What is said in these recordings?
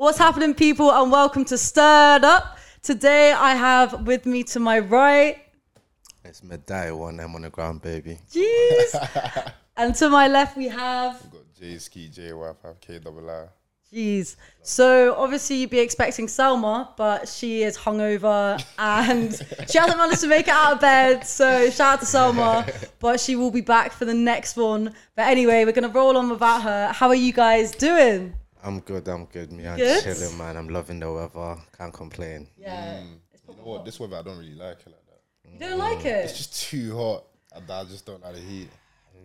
What's happening, people, and welcome to Stirred Up. Today, I have with me to my right, It's Medai, one M on the ground, baby. jeez, and to my left, we have, Got J Ski, J Y five K double I. jeez. So obviously, you'd be expecting Selma, but she is hungover and she hasn't managed to make it out of bed. So shout out to Selma, but she will be back for the next one. But anyway, we're gonna roll on without her. How are you guys doing? I'm good, I'm good, me. I'm Good? chilling, man. I'm loving the weather. Can't complain. Yeah. Mm. You know what? This weather I don't really like it like that. You don't like it? It's just too hot. I, I just don't like the heat.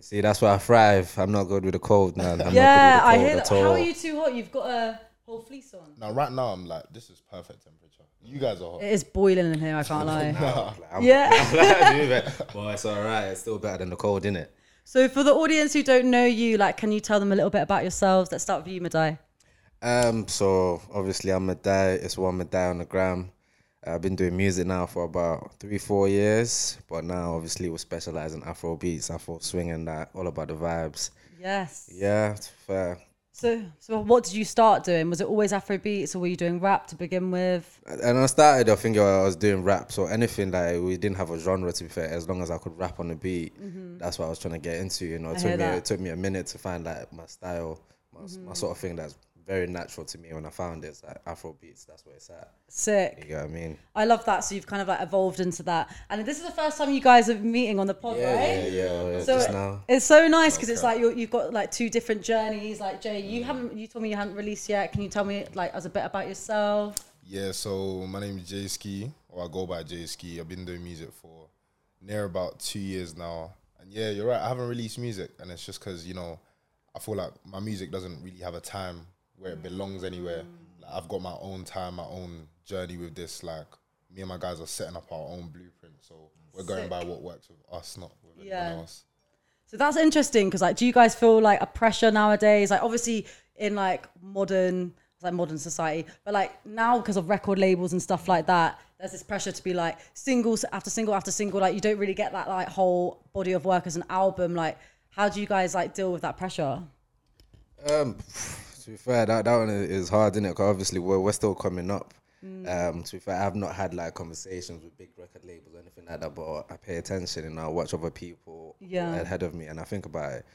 See, that's why I thrive. I'm not good with the cold, man. I'm Yeah, not I good with hear that. How are you too hot? You've got a whole fleece on. Now right now I'm like, this is perfect temperature. You guys are hot. It is boiling in here. I can't lie. Like, I'm, Yeah. I'm like, Well, it's all right. It's still better than the cold, innit? So for the audience who don't know you, like, can you tell them a little bit about yourselves? Let's start with you, Medai. Um, so obviously I'm a dad. It's one Medai on the gram. I've been doing music now for about three, four years, but now obviously we specialize in Afro beats, Afro swing, and that. All about the vibes. Yes. Yeah, fair. So, so what did you start doing? Was it always Afro beats, or were you doing rap to begin with? And I started, I think I was doing rap, so anything like we didn't have a genre to be fair, as long as I could rap on the beat, that's what I was trying to get into. You know, it Mm-hmm. I took me that. it took me a minute to find like my style, my, my sort of thing that's very natural to me. When I found it, it's like Afro beats. That's where it's at. Sick. You know what I mean? I love that. So you've kind of like evolved into that. And this is the first time you guys are meeting on the pod, Yeah, right? yeah, yeah. yeah, So just it- now. it's so nice because it's like you're, you've got like two different journeys. Like Jay, you mm. haven't. You told me you haven't released yet. Can you tell me like as a bit about yourself? Yeah, so my name is J Ski, or I go by J Ski. I've been doing music for near about two years now. And yeah, you're right, I haven't released music, and it's just because, you know, I feel like my music doesn't really have a time where it belongs anywhere. Like, I've got my own time, my own journey with this. Like, me and my guys are setting up our own blueprint. So we're going Sick. by what works with us, not with Yeah. anyone else. So that's interesting because like, do you guys feel like a pressure nowadays? Like, obviously in like modern, like modern society, but like now because of record labels and stuff like that, there's this pressure to be like singles after single after single. Like, you don't really get that like whole body of work as an album. Like, how do you guys like deal with that pressure? Um, to be fair, that, that one is hard, isn't it? Because obviously we're, we're still coming up. Mm. Um, to be fair, I've not had like conversations with big record labels or anything like that, but I pay attention and I watch other people Yeah. ahead of me and I think about it.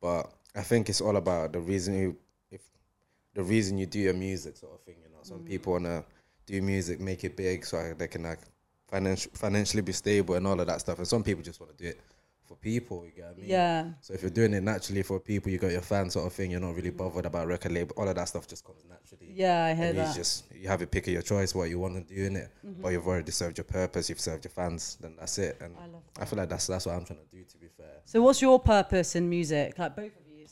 But I think it's all about the reason you, if the reason you do your music sort of thing. You know, Mm. some people wanna do music, make it big, so they can like financial, financially be stable and all of that stuff. And some people just want to do it for people. You get what I mean? Yeah. So if you're doing it naturally for people, you got your fans sort of thing. You're not really bothered about record label. All of that stuff just comes naturally. Yeah, I hear And you that. just you have a pick of your choice what you want to do in it. But you've already served your purpose. You've served your fans. Then that's it. And I love I feel like that's that's what I'm trying to do. To be fair, So, what's your purpose in music? Like both of you.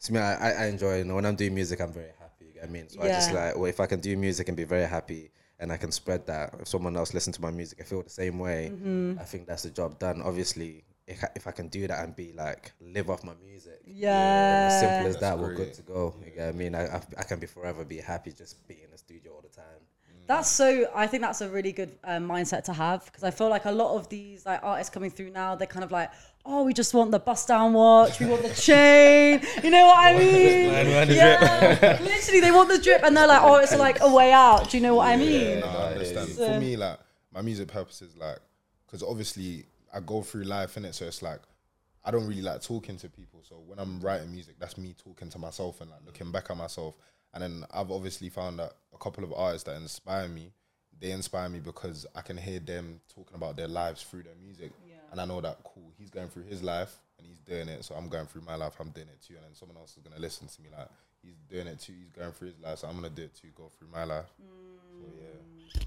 to me, I, I- enjoy. You know, when I'm doing music, I'm very happy. You get I mean, so I just like well, if I can do music and be very happy. And I can spread that. If someone else listens to my music, I feel the same way. Mm-hmm. I think that's the job done. Obviously, if I, if I can do that and be like live off my music, Yeah. as simple as That's that, we're great. good to go. You get what I mean? I, I, I can be forever be happy just being in the studio all the time. That's so. I think that's a really good um, mindset to have because I feel like a lot of these like artists coming through now, they're kind of like, oh, we just want the bust down watch, we want the chain. You know what I mean? man, man, yeah, literally, they want the drip, and they're like, oh, it's like a way out. Do you know what I mean? No, I understand. So- For me, like my music purpose is like, because obviously I go through life in it, so it's like I don't really like talking to people. So when I'm writing music, that's me talking to myself and like looking back at myself. And then I've obviously found that a couple of artists that inspire me, they inspire me because I can hear them talking about their lives through their music, and I know that cool. He's going through his life and he's doing it, so I'm going through my life. I'm doing it too, and then someone else is gonna listen to me like he's doing it too. He's going through his life, so I'm gonna do it too. Go through my life. Mm. So yeah.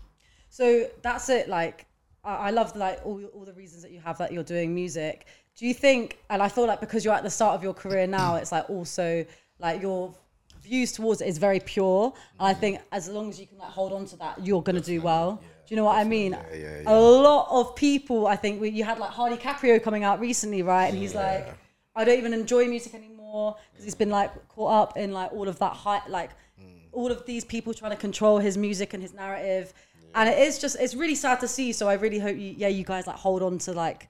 So that's it. Like, I, love like all all the reasons that you have that you're doing music. Do you think? And I feel like because you're at the start of your career now, it's like also like your views towards it is very pure. And I mm-hmm. think as long as you can like hold on to that, you're gonna do well. Do you know what I mean? yeah, yeah. A lot of people, I think, we, you had like Hardy Caprio coming out recently, right? And he's like, I don't even enjoy music anymore because he's been like caught up in like all of that high, like mm. all of these people trying to control his music and his narrative. And it is just, it's really sad to see. So I really hope you, yeah, you guys like hold on to like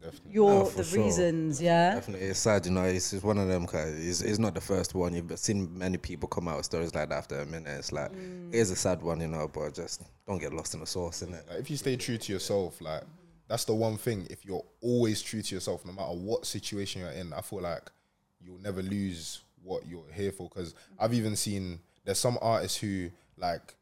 Definitely. your No, the sure. reasons. Yeah. Definitely, it's sad, you know. It's, it's one of them. Cause it's, it's not the first one. You've seen many people come out with stories like that after a minute. It's like Mm. it is a sad one, you know. But just don't get lost in the sauce, innit? Like if you stay true to yourself, like that's the one thing. If you're always true to yourself, no matter what situation you're in, I feel like you'll never lose what you're here for. Because I've even seen there's some artists who like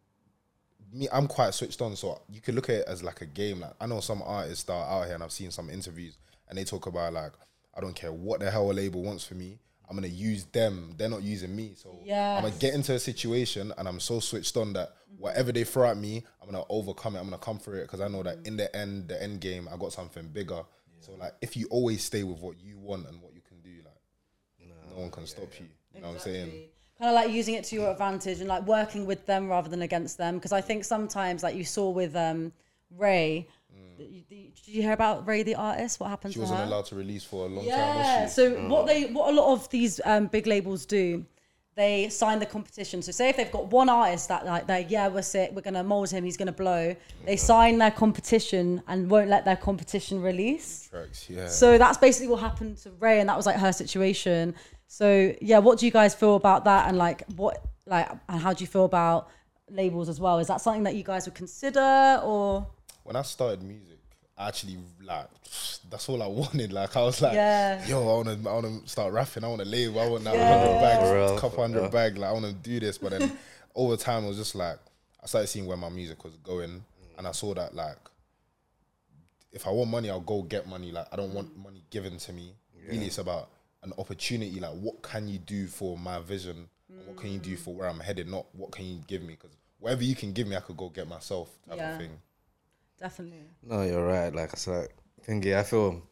me. I'm quite switched on, so you could look at it as like a game. Like I know some artists that are out here, and I've seen some interviews, and they talk about like I don't care what the hell a label wants for me. I'm gonna use them. They're not using me. So I'm gonna get into a situation, and I'm so switched on that whatever they throw at me, I'm gonna overcome it. I'm gonna come through it because I know that in the end, the end game, I got something bigger. So like, if you always stay with what you want and what you can do, like no one can stop you. You know what I'm saying? Kind of like using it to your advantage and like working with them rather than against them. Because I think sometimes, like you saw with um, RAYE, did you- did you hear about RAYE the artist? What happened She to her? wasn't allowed to release for a long time. Yeah. Was she? So what they what a lot of these um, big labels do, they sign the competition. So say if they've got one artist that like they yeah we're sick, we're gonna mold him, he's gonna blow. They sign their competition and won't let their competition release. Tracks, yeah. So that's basically what happened to RAYE, and that was like her situation. So yeah, what do you guys feel about that? And like what like and how do you feel about labels as well? Is that something that you guys would consider or when I started music, I actually like that's all I wanted. Like I was like, Yeah. yo, I wanna I wanna start rapping, I wanna label, I want that Yeah. hundred bags, real, couple hundred real. bag, like I wanna do this. But then over time it was just like I started seeing where my music was going mm. and I saw that like if I want money, I'll go get money. Like I don't want money given to me. Really it's about an opportunity, like what can you do for my vision? and What can you do mm. for where I'm headed? Not what can you give me? Because whatever you can give me, I could go get myself type Yeah. of thing. definitely? No, you're right. Like I said, thingy, I feel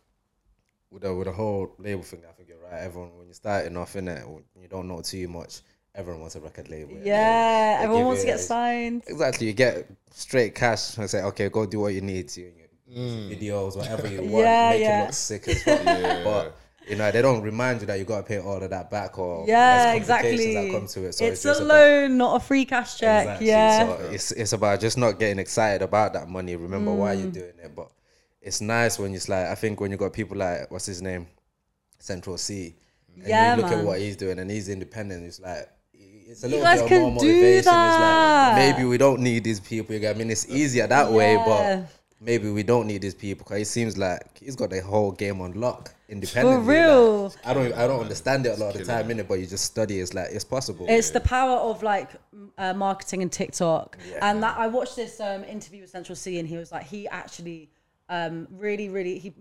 with the with the whole label thing. I think you're right. Everyone, when you're starting off in it, when you don't know too much. Everyone wants a record label. Yeah, They everyone give wants to get signed. Exactly. You get straight cash and say, okay, go do what you need to. and your mm. Videos, whatever you want, Yeah, make yeah. it look sick as fuck. But you know, they don't remind you that you got to pay all of that back or Yeah, exactly. That come to it. So it's, just a about- loan, not a free cash check. Exactly. Yeah. So it's it's about just not getting excited about that money. Remember why Mm. you're doing it. But it's nice when it's like I think when you got people like what's his name, Central Cee, and Yeah, you look man. at what he's doing and he's independent. It's like it's a You little guys bit can more do motivation. It's that. like maybe we don't need these people. You I mean, it's easier that way, but. Maybe we don't need these people because it seems like he's got the whole game on lock independently. like, real. I don't. I don't understand it a lot of the time, innit? But you just study. It's like it's possible. It's the power of like uh, marketing and TikTok. And that I watched this um, interview with Central Cee, and he was like, he actually um, really, really, he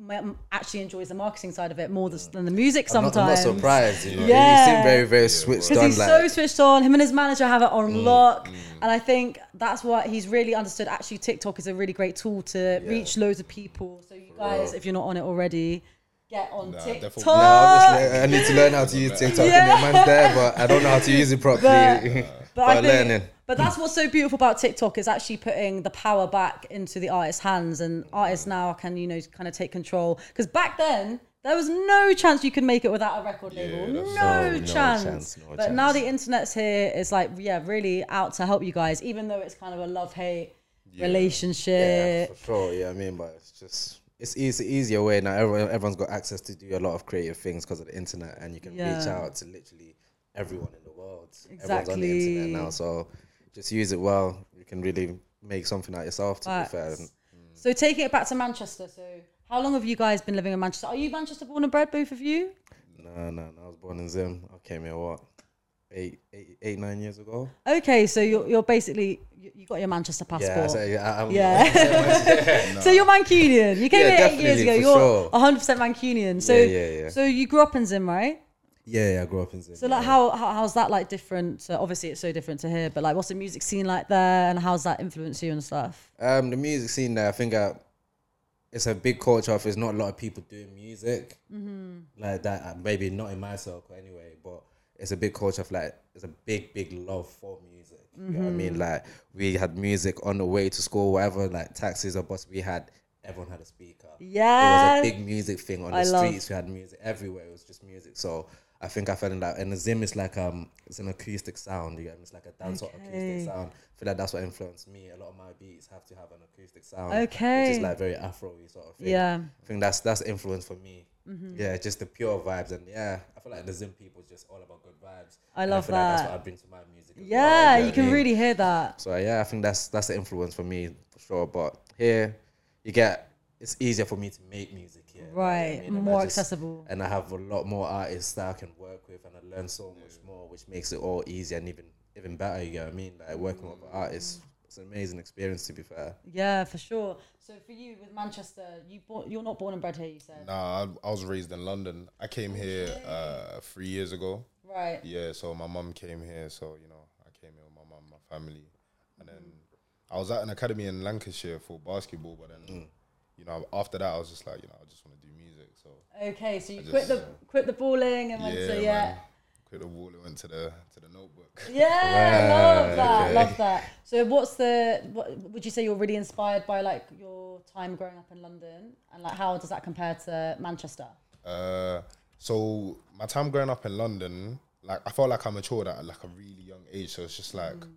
actually enjoys the marketing side of it more than, than the music I'm not, sometimes. I'm not surprised. You know? Yeah. He seemed very, very switched on. because he's like, so switched on. Him and his manager have it on Mm, lock, and I think that's what he's really understood. Actually, TikTok is a really great tool to reach loads of people. So you guys, if you're not on it already, get on Nah, TikTok. Nah, obviously, I need to learn how to use TikTok. Yeah. And man's there, but I don't know how to use it properly. But- But, But I think, learning. but that's what's so beautiful about TikTok is actually putting the power back into the artist's hands, and artists now can you know kind of take control. Because back then there was no chance you could make it without a record label, no, No, no chance. chance, no but now the internet's here, it's like yeah, really out to help you guys, even though it's kind of a love hate Yeah, relationship. for sure. Yeah, I mean, but it's just it's easy, easier way now. Everyone, everyone's got access to do a lot of creative things because of the internet, and you can reach out to literally everyone in the world. Exactly. Everyone's on the internet now, so just use it well. You can really make something out yourself. To be fair, Facts. So taking it back to Manchester. So how long have you guys been living in Manchester? Are you Manchester born and bred, both of you? no, no, no. I was born in Zim. I came here what eight, eight, eight, nine years ago. Okay, so you're, you're basically you, got your Manchester passport. Yeah, so, yeah, Yeah. So you're Mancunian. You came Yeah, here eight years ago. You're sure. 100 percent Mancunian. So Yeah, so you grew up in Zim, right? yeah, yeah. I grew up in Zim. So like how, how how's that like different? So obviously it's so different to here, but like what's the music scene like there, and how's that influenced you and stuff? Um, the music scene there, I think uh, it's a big culture of there's not a lot of people doing music like that. uh, Maybe not in my circle anyway, but it's a big culture of like it's a big, big love for music. You know what I mean? Like we had music on the way to school, whatever, like taxis or bus. We had everyone had a speaker. Yeah. it was a big music thing on the love- streets. We had music everywhere. It was just music. So I think I fell in that. And the Zim is like um, it's an acoustic sound. You get me? It's like a dancehall Okay. acoustic sound. I feel like that's what influenced me. A lot of my beats have to have an acoustic sound. Okay. Which is like very Afro-y sort of thing. Yeah. I think that's that's influence for me. Mm-hmm. Yeah, just the pure vibes and yeah, I feel like the Zim people is just all about good vibes. I And love feel Like that's that. what I bring to my music. as well, Yeah, get you can me? really hear that. So yeah, I think that's that's the influence for me for sure. But here, you get it's easier for me to make music here. you know I Right, mean? And more just- accessible. And I have a lot more artists that I can work with, and I learn so much more, which makes it all easier and even even better. You know what I mean? Like working with artists, it's an amazing experience. To be fair, Yeah, for sure. So for you with Manchester, you born, you're not born and bred here. You said Nah, I, I was raised in London. I came here uh, three years ago. right. Yeah, so my mum came here, so you know I came here with my mum, my family, and then I was at an academy in Lancashire for basketball. But then, you know, after that, I was just like, you know, I just want to do music. So Okay, so you I quit the just- quit the balling and went yeah, to yeah. man, the wall and went to the to the notebook. Yeah, love that, okay. love that. So, what's the? What would you say you're really inspired by, like your time growing up in London, and like how does that compare to Manchester? Uh, so my time growing up in London, like I felt like I matured at like a really young age. So it's just like mm.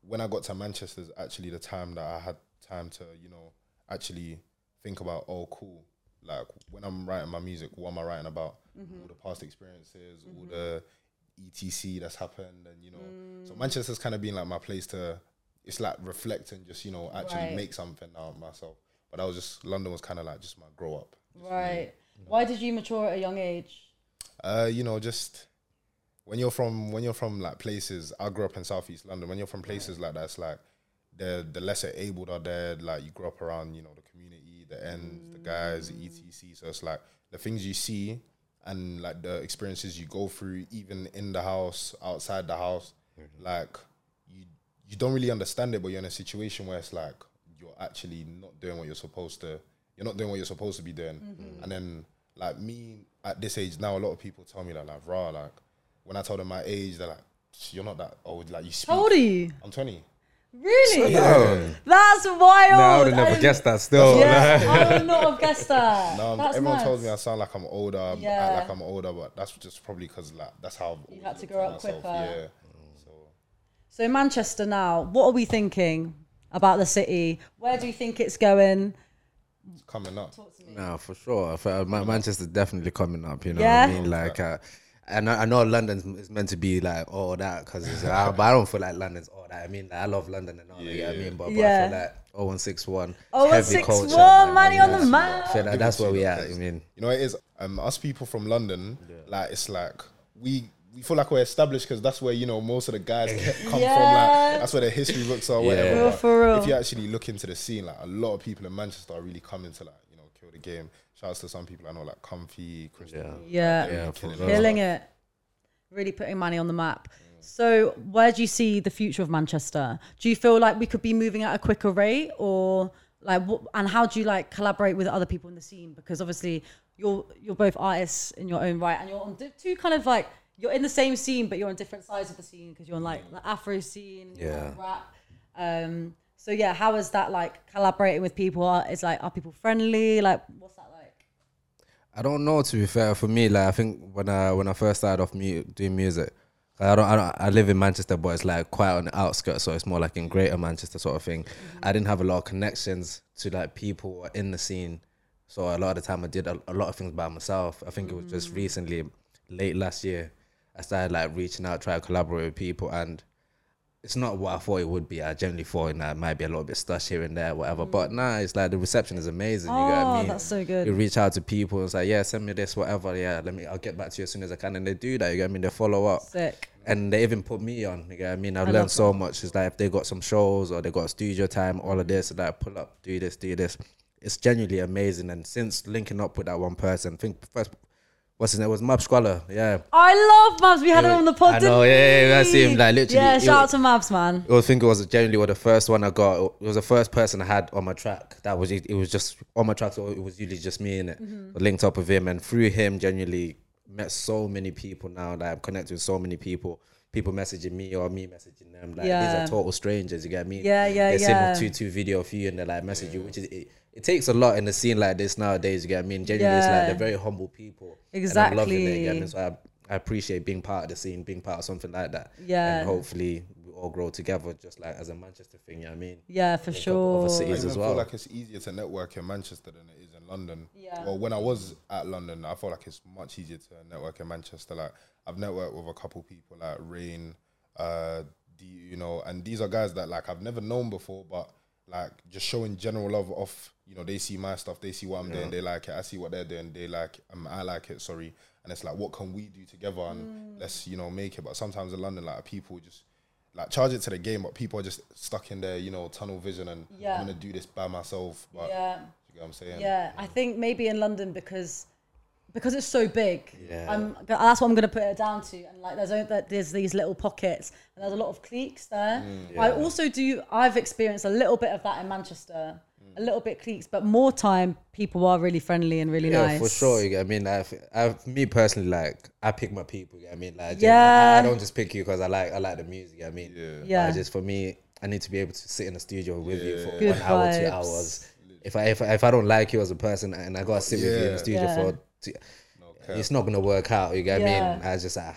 when I got to Manchester, is actually the time that I had time to, you know, actually think about, oh, cool. Like when I'm writing my music, what am I writing about? Mm-hmm. All the past experiences, all mm-hmm. the etc that's happened, and you know, so Manchester's kind of been like my place to. It's like reflect and just you know actually Right. make something out of myself. But I was just London was kind of like just my grow up. Right. Why did you mature at a young age? Uh, you know, just when you're from when you're from like places. I grew up in Southeast London. When you're from places like that, it's like the the lesser abled are there. Like you grow up around, you know, the community, the ends, the guys, the etc. So it's like the things you see and like the experiences you go through, even in the house, outside the house. Mm-hmm. Like you you don't really understand it, but you're in a situation where it's like you're actually not doing what you're supposed to. You're not doing what you're supposed to be doing. Mm-hmm. And then like me at this age now, a lot of people tell me that like raw. Like when I tell them my age, they're like, "You're not that old." Like you speak. How old are you? I'm 20. Really? Yeah. That's wild. no, I would have never I'm- guessed that. Still, Yeah, I would not have guessed that. No, That's everyone mad. tells me I sound like I'm older. I Yeah. act like I'm older, but that's just probably because like that's how I've You had to grow at up quicker. Yeah. So So Manchester now, what are we thinking about the city? Where do you think it's going? it's coming up. Talk to me. No, for sure. For, Ma- Manchester's definitely coming up. You know Yeah. what I mean? Like, uh, and I, I know London is meant to be like all that because it's. Uh, but I don't feel like London's all that. I mean, like, I love London and all that. You know what I mean? But, but Yeah. I feel like 0161. Oh, heavy 0161, culture, man. money on the Yeah. map. I feel like that's it to where we though, at. I 'cause, mean, you know, it is. Um, us people from London, like it's like we we feel like we're established because that's where you know most of the guys come from. Like that's where the history books are. Whatever. Real for real. If you actually look into the scene, like a lot of people in Manchester are really coming to like you know kill the game. Shouts to some people I know like Comfy, Christian. Yeah. Yeah, They're really Yeah, killing it. killing it. Really putting money on the map. So, where do you see the future of Manchester? Do you feel like we could be moving at a quicker rate, or like, what, and how do you like collaborate with other people in the scene? Because obviously, you're you're both artists in your own right, and you're on di- two kind of like you're in the same scene, but you're on different sides of the scene because you're on like the Afro scene, Yeah. rap. Um, so yeah, how is that like collaborating with people? Are, is like are people friendly? Like, what's that like? I don't know. To be fair, for me, like I think when I when I first started off mu- doing music, I don't, I don't. I live in Manchester, but it's like quite on the outskirts, so it's more like in Greater Manchester sort of thing. Mm-hmm. I didn't have a lot of connections to like people in the scene, so a lot of the time I did a, a lot of things by myself. I think it was just mm. recently, late last year, I started like reaching out, trying to collaborate with people, and it's not what I thought it would be. I generally thought you know, it might be a little bit stush here and there, whatever. But mm. nah, it's like the reception is amazing. you get what Oh, I ah, mean? that's so good. You reach out to people and say, yeah, send me this, whatever. Yeah, let me. I'll get back to you as soon as I can, and they do that. You get what I mean? They follow up, Sick. and they even put me on. You get what I mean? I've love learned so much. It's like if they got some shows or they got studio time, all of this, like pull up, do this, do this. It's genuinely amazing. And since linking up with that one person, I think first, what's his name? It was Mab Squalor. Yeah. I love Mabs. We had him on the pod. I know, didn't yeah, yeah, I see him, like, literally, Yeah, shout out to Mabs, man. I think it was genuinely was the first one I got. It was the first person I had on my track. That was it. It was just on my track, so it was usually just me in it. Mm-hmm. Linked up with him, and through him, genuinely met so many people now that I'm connected with so many people. People messaging me or me messaging them. Like Yeah. these are total strangers. You get me? Yeah, yeah, they yeah. send a two two video of you and they like message you, which is it, it takes a lot in a scene like this nowadays. You get me? And genuinely, it's like they're very humble people. And I'm loving it, you get me? Exactly. So I, I appreciate being part of the scene, being part of something like that. Yeah. And hopefully we all grow together, just like as a Manchester thing. You know what I mean? Yeah, for sure. other I cities even as feel well. like it's easier to network in Manchester than it is in London. Yeah. Well, when I was at London, I felt like it's much easier to network in Manchester. Like I've networked with a couple people like Rain, uh, D, you know, and these are guys that like I've never known before, but like just showing general love off. You know, they see my stuff, they see what I'm doing, they like it. I see what they're doing, they like, um, I like it. Sorry, and it's like, what can we do together Mm. and let's you know make it. But sometimes in London, like people just like charge it to the game, but people are just stuck in their you know tunnel vision and Yeah. I'm gonna do this by myself. But Yeah. You get what I'm saying? Yeah, I think maybe in London because because it's so big. Yeah. I'm, that's what I'm going to put it down to. And like, there's o- that there's these little pockets, and there's a lot of cliques there. Mm, I Yeah. also do. I've experienced a little bit of that in Manchester. Mm. A little bit cliques, but more time people are really friendly and really Yeah, nice. for sure. I mean, I, I, me personally, like I pick my people. I mean, like Yeah. I, I don't just pick you because I like I like the music. I mean, Yeah. Yeah. But just for me, I need to be able to sit in the studio with you for Good one hour, two hours. If I, if I if I don't like you as a person and I gotta sit with you in the studio Yeah. for, two, it's not gonna work out. You get what I Yeah. mean? I just ah,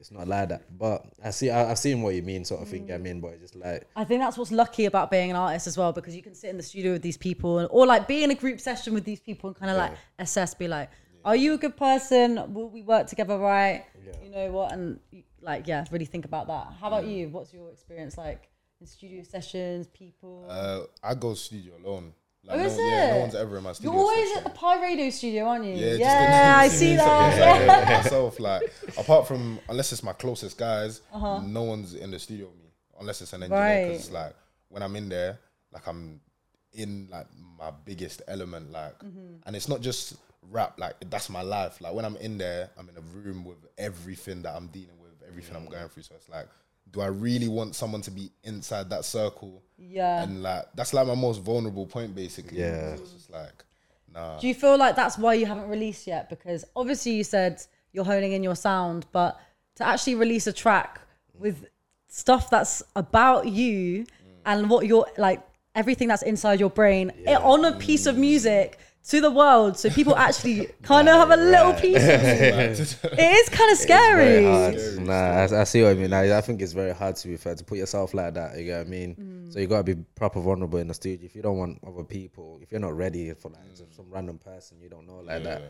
it's not like that. But I see, I, I've seen what you mean, sort of thing. you get what I mean, but it's just like I think that's what's lucky about being an artist as well, because you can sit in the studio with these people, and, or like be in a group session with these people and kind of like assess, be like, are you a good person? Will we work together right? You know what? And like, yeah, really think about that. How about you? What's your experience like in studio sessions, people? Uh, I go studio alone. Like, Oh, no, is yeah, no it? one's ever in my studio. You're always session. at the Pie Radio studio, aren't you? Yeah, yeah I see that. yeah, Yeah. yeah, myself, like apart from unless it's my closest guys, Uh-huh. no one's in the studio with me unless it's an engineer. Because Right. like when I'm in there, like I'm in like my biggest element, like, Mm-hmm. and it's not just rap. Like that's my life. Like when I'm in there, I'm in a room with everything that I'm dealing with, everything I'm going through. So it's like, do I really want someone to be inside that circle? Yeah. And like that's like my most vulnerable point, basically. Yeah. It's just like, nah. Do you feel like that's why you haven't released yet? Because obviously you said you're honing in your sound, but to actually release a track with stuff that's about you and what you're like, everything that's inside your brain eh, on a piece of music to the world, so people actually kind of have a little piece of you. It is kind of It's very scary. hard. Nah, I, I see what I mean. I, I think it's very hard to be fair to put yourself like that. You get what I mean? Mm. So you gotta be proper vulnerable in the studio. If you don't want other people, if you're not ready for like Mm. some random person you don't know like that,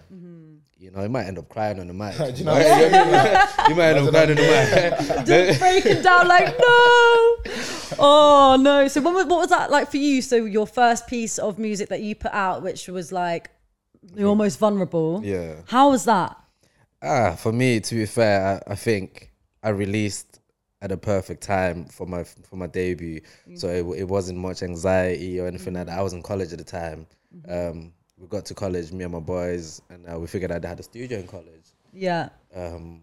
you know, you might end up crying on the mic. You know Right? what I you might end up crying on the mic. Just breaking down like no. Oh no! So when, what was that like for you? So your first piece of music that you put out, which was like you're almost vulnerable. Yeah. How was that? Ah, for me, to be fair, I, I think I released at a perfect time for my for my debut, so it, it wasn't much anxiety or anything like that. I was in college at the time. Um, we got to college, me and my boys, and uh, we figured out they had a studio in college. Yeah. Um,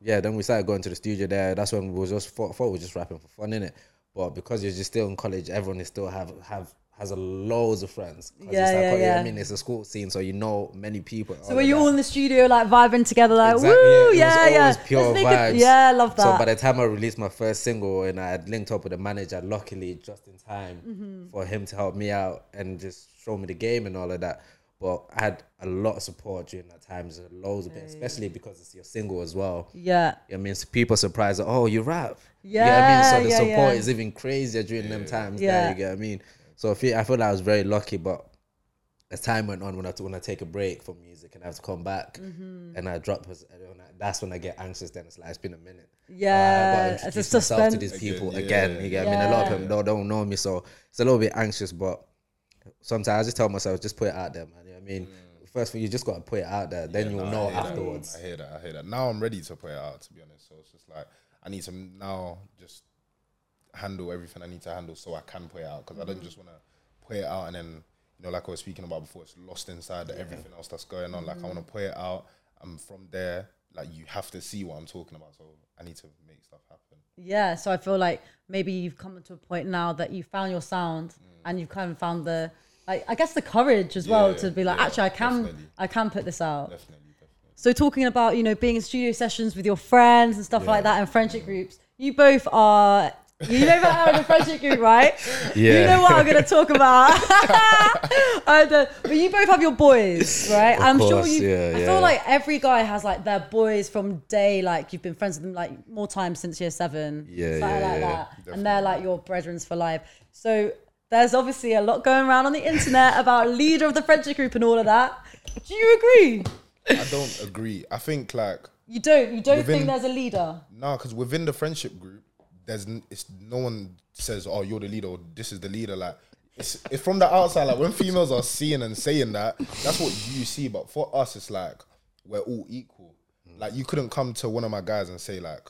yeah, then we started going to the studio there. That's when we was just thought, thought we were just rapping for fun in it. But because you're just still in college, everyone is still have have has a loads of friends. Yeah, it's like, yeah, oh, yeah. I mean, it's a school scene, so you know many people. So were you all in the studio like vibing together, like Exactly, woo, it was yeah, yeah. pure vibes. yeah, I love that. So by the time I released my first single and I had linked up with the manager, luckily just in time Mm-hmm. for him to help me out and just show me the game and all of that. But I had a lot of support during that time, just loads of it, especially because it's your single as well. yeah. I mean, people surprised that, oh, you rap. Yeah, You what I mean? So the yeah, support yeah. is even crazier during them times. Yeah. There, you get what I mean? So I feel, I feel like I was very lucky, but as time went on, when I, when I take a break from music and I have to come back Mm-hmm. and I drop, us- and when I- that's when I get anxious. Then it's like, it's been a minute. Yeah, I gotta it's a myself to these people Again, again. yeah. You get what I mean? A lot of Yeah. them don't, don't know me, so it's a little bit anxious, but sometimes I just tell myself, just put it out there, man. You know what I mean? First, you just got to put it out there, then you'll Nah, know I hear that. afterwards. I hear that. I hear that. Now I'm ready to put it out. To be honest, so it's just like I need to now just handle everything I need to handle so I can put it out because I don't just want to put it out and then you know like I was speaking about before, it's lost inside the everything else that's going on. Like I want to put it out, and from there, like you have to see what I'm talking about. So I need to make stuff happen. Yeah, so I feel like maybe you've come to a point now that you found your sound Mm. and you've kind of found the, like, I guess the courage as well Yeah, to be like, yeah, actually, I can, definitely. I can put this out. Definitely, definitely. So talking about you know being in studio sessions with your friends and stuff like that and friendship groups, you both are You know about having a friendship group, right? Yeah. You know what I'm going to talk about. I don't- but you both have your boys, right? Of I'm sure you. yeah, I yeah. feel like every guy has like their boys from day, like you've been friends with them like more times since year seven. Yeah, yeah, like yeah, that. And they're like your brethrens for life. So there's obviously a lot going around on the internet about leader of the friendship group and all of that. Do you agree? I don't agree. I think like You don't. You don't Within- think there's a leader. nah, because within the friendship group, there's n- it's no one says, "Oh, you're the leader," or "This is the leader." Like it's it's from the outside. Like when females are seeing and saying that, that's what you see. But for us, it's like we're all equal. Like you couldn't come to one of my guys and say like,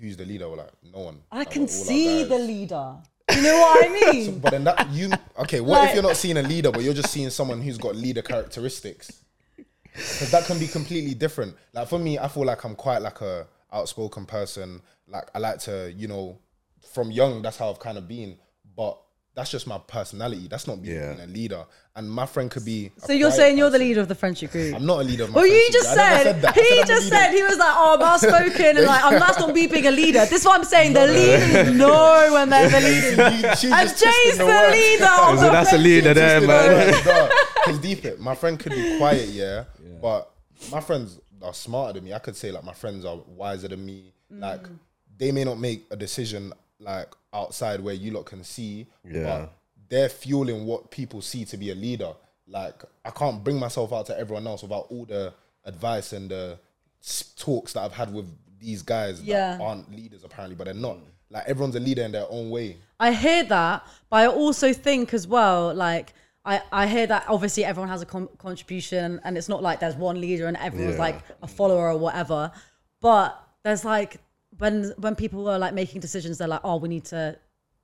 "Who's the leader?" We're like, "No one." I Like, can we're all our see guys. the leader. You know what I mean? But then that you okay? What Like- if you're not seeing a leader, but you're just seeing someone who's got leader characteristics? Because that can be completely different. Like for me, I feel like I'm quite like a outspoken person. Like I like to, you know, from young, that's how I've kind of been. But that's just my personality. That's not being Yeah. a leader. And my friend could be. so you're quiet saying you're the leader of the friendship group? I'm not a leader. Of my Well, you just group. I said, that. He I'm just said he was like, oh, I'm outspoken and like I'm not not me being a leader. This is what I'm saying. The leaders know when they're the leaders. She's And just Jay's the words. leader of So the that's a leader there, man. Because deep it, my friend could be quiet, yeah, but my friends are smarter than me. I could say like my friends are wiser than me. Like they may not make a decision like outside where you lot can see, Yeah. but they're fueling what people see to be a leader. Like I can't bring myself out to everyone else without all the advice and the talks that I've had with these guys Yeah. that aren't leaders apparently, but they're not. Like everyone's a leader in their own way. I hear that, but I also think as well, like I, I hear that obviously everyone has a con- contribution, and it's not like there's one leader and everyone's Yeah. like a follower or whatever. But there's like when when people are like making decisions, they're like, oh, we need to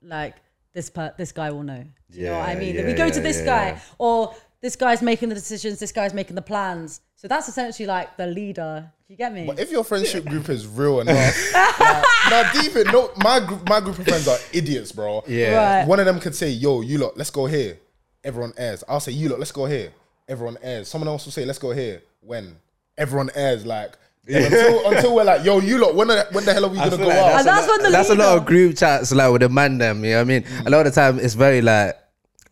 like this per- this guy will know. Do you know what I mean? yeah, we go to this yeah, guy, yeah. or this guy's making the decisions, this guy's making the plans. So that's essentially like the leader. Do you get me? But if your friendship group is real enough, like, now deep in, no, my group, my group of friends are idiots, bro. Yeah. Right. One of them could say, "Yo, you lot, let's go here." Everyone airs. I'll say, "You lot, let's go here." Everyone airs. Someone else will say, "Let's go here." When everyone airs, like then until until we're like, "Yo, you lot, when the, when the hell are we I gonna feel go like out?" And that's a lot, when the that's a lot leader- of group chats like with the man them. You know what I mean? A lot of the time it's very like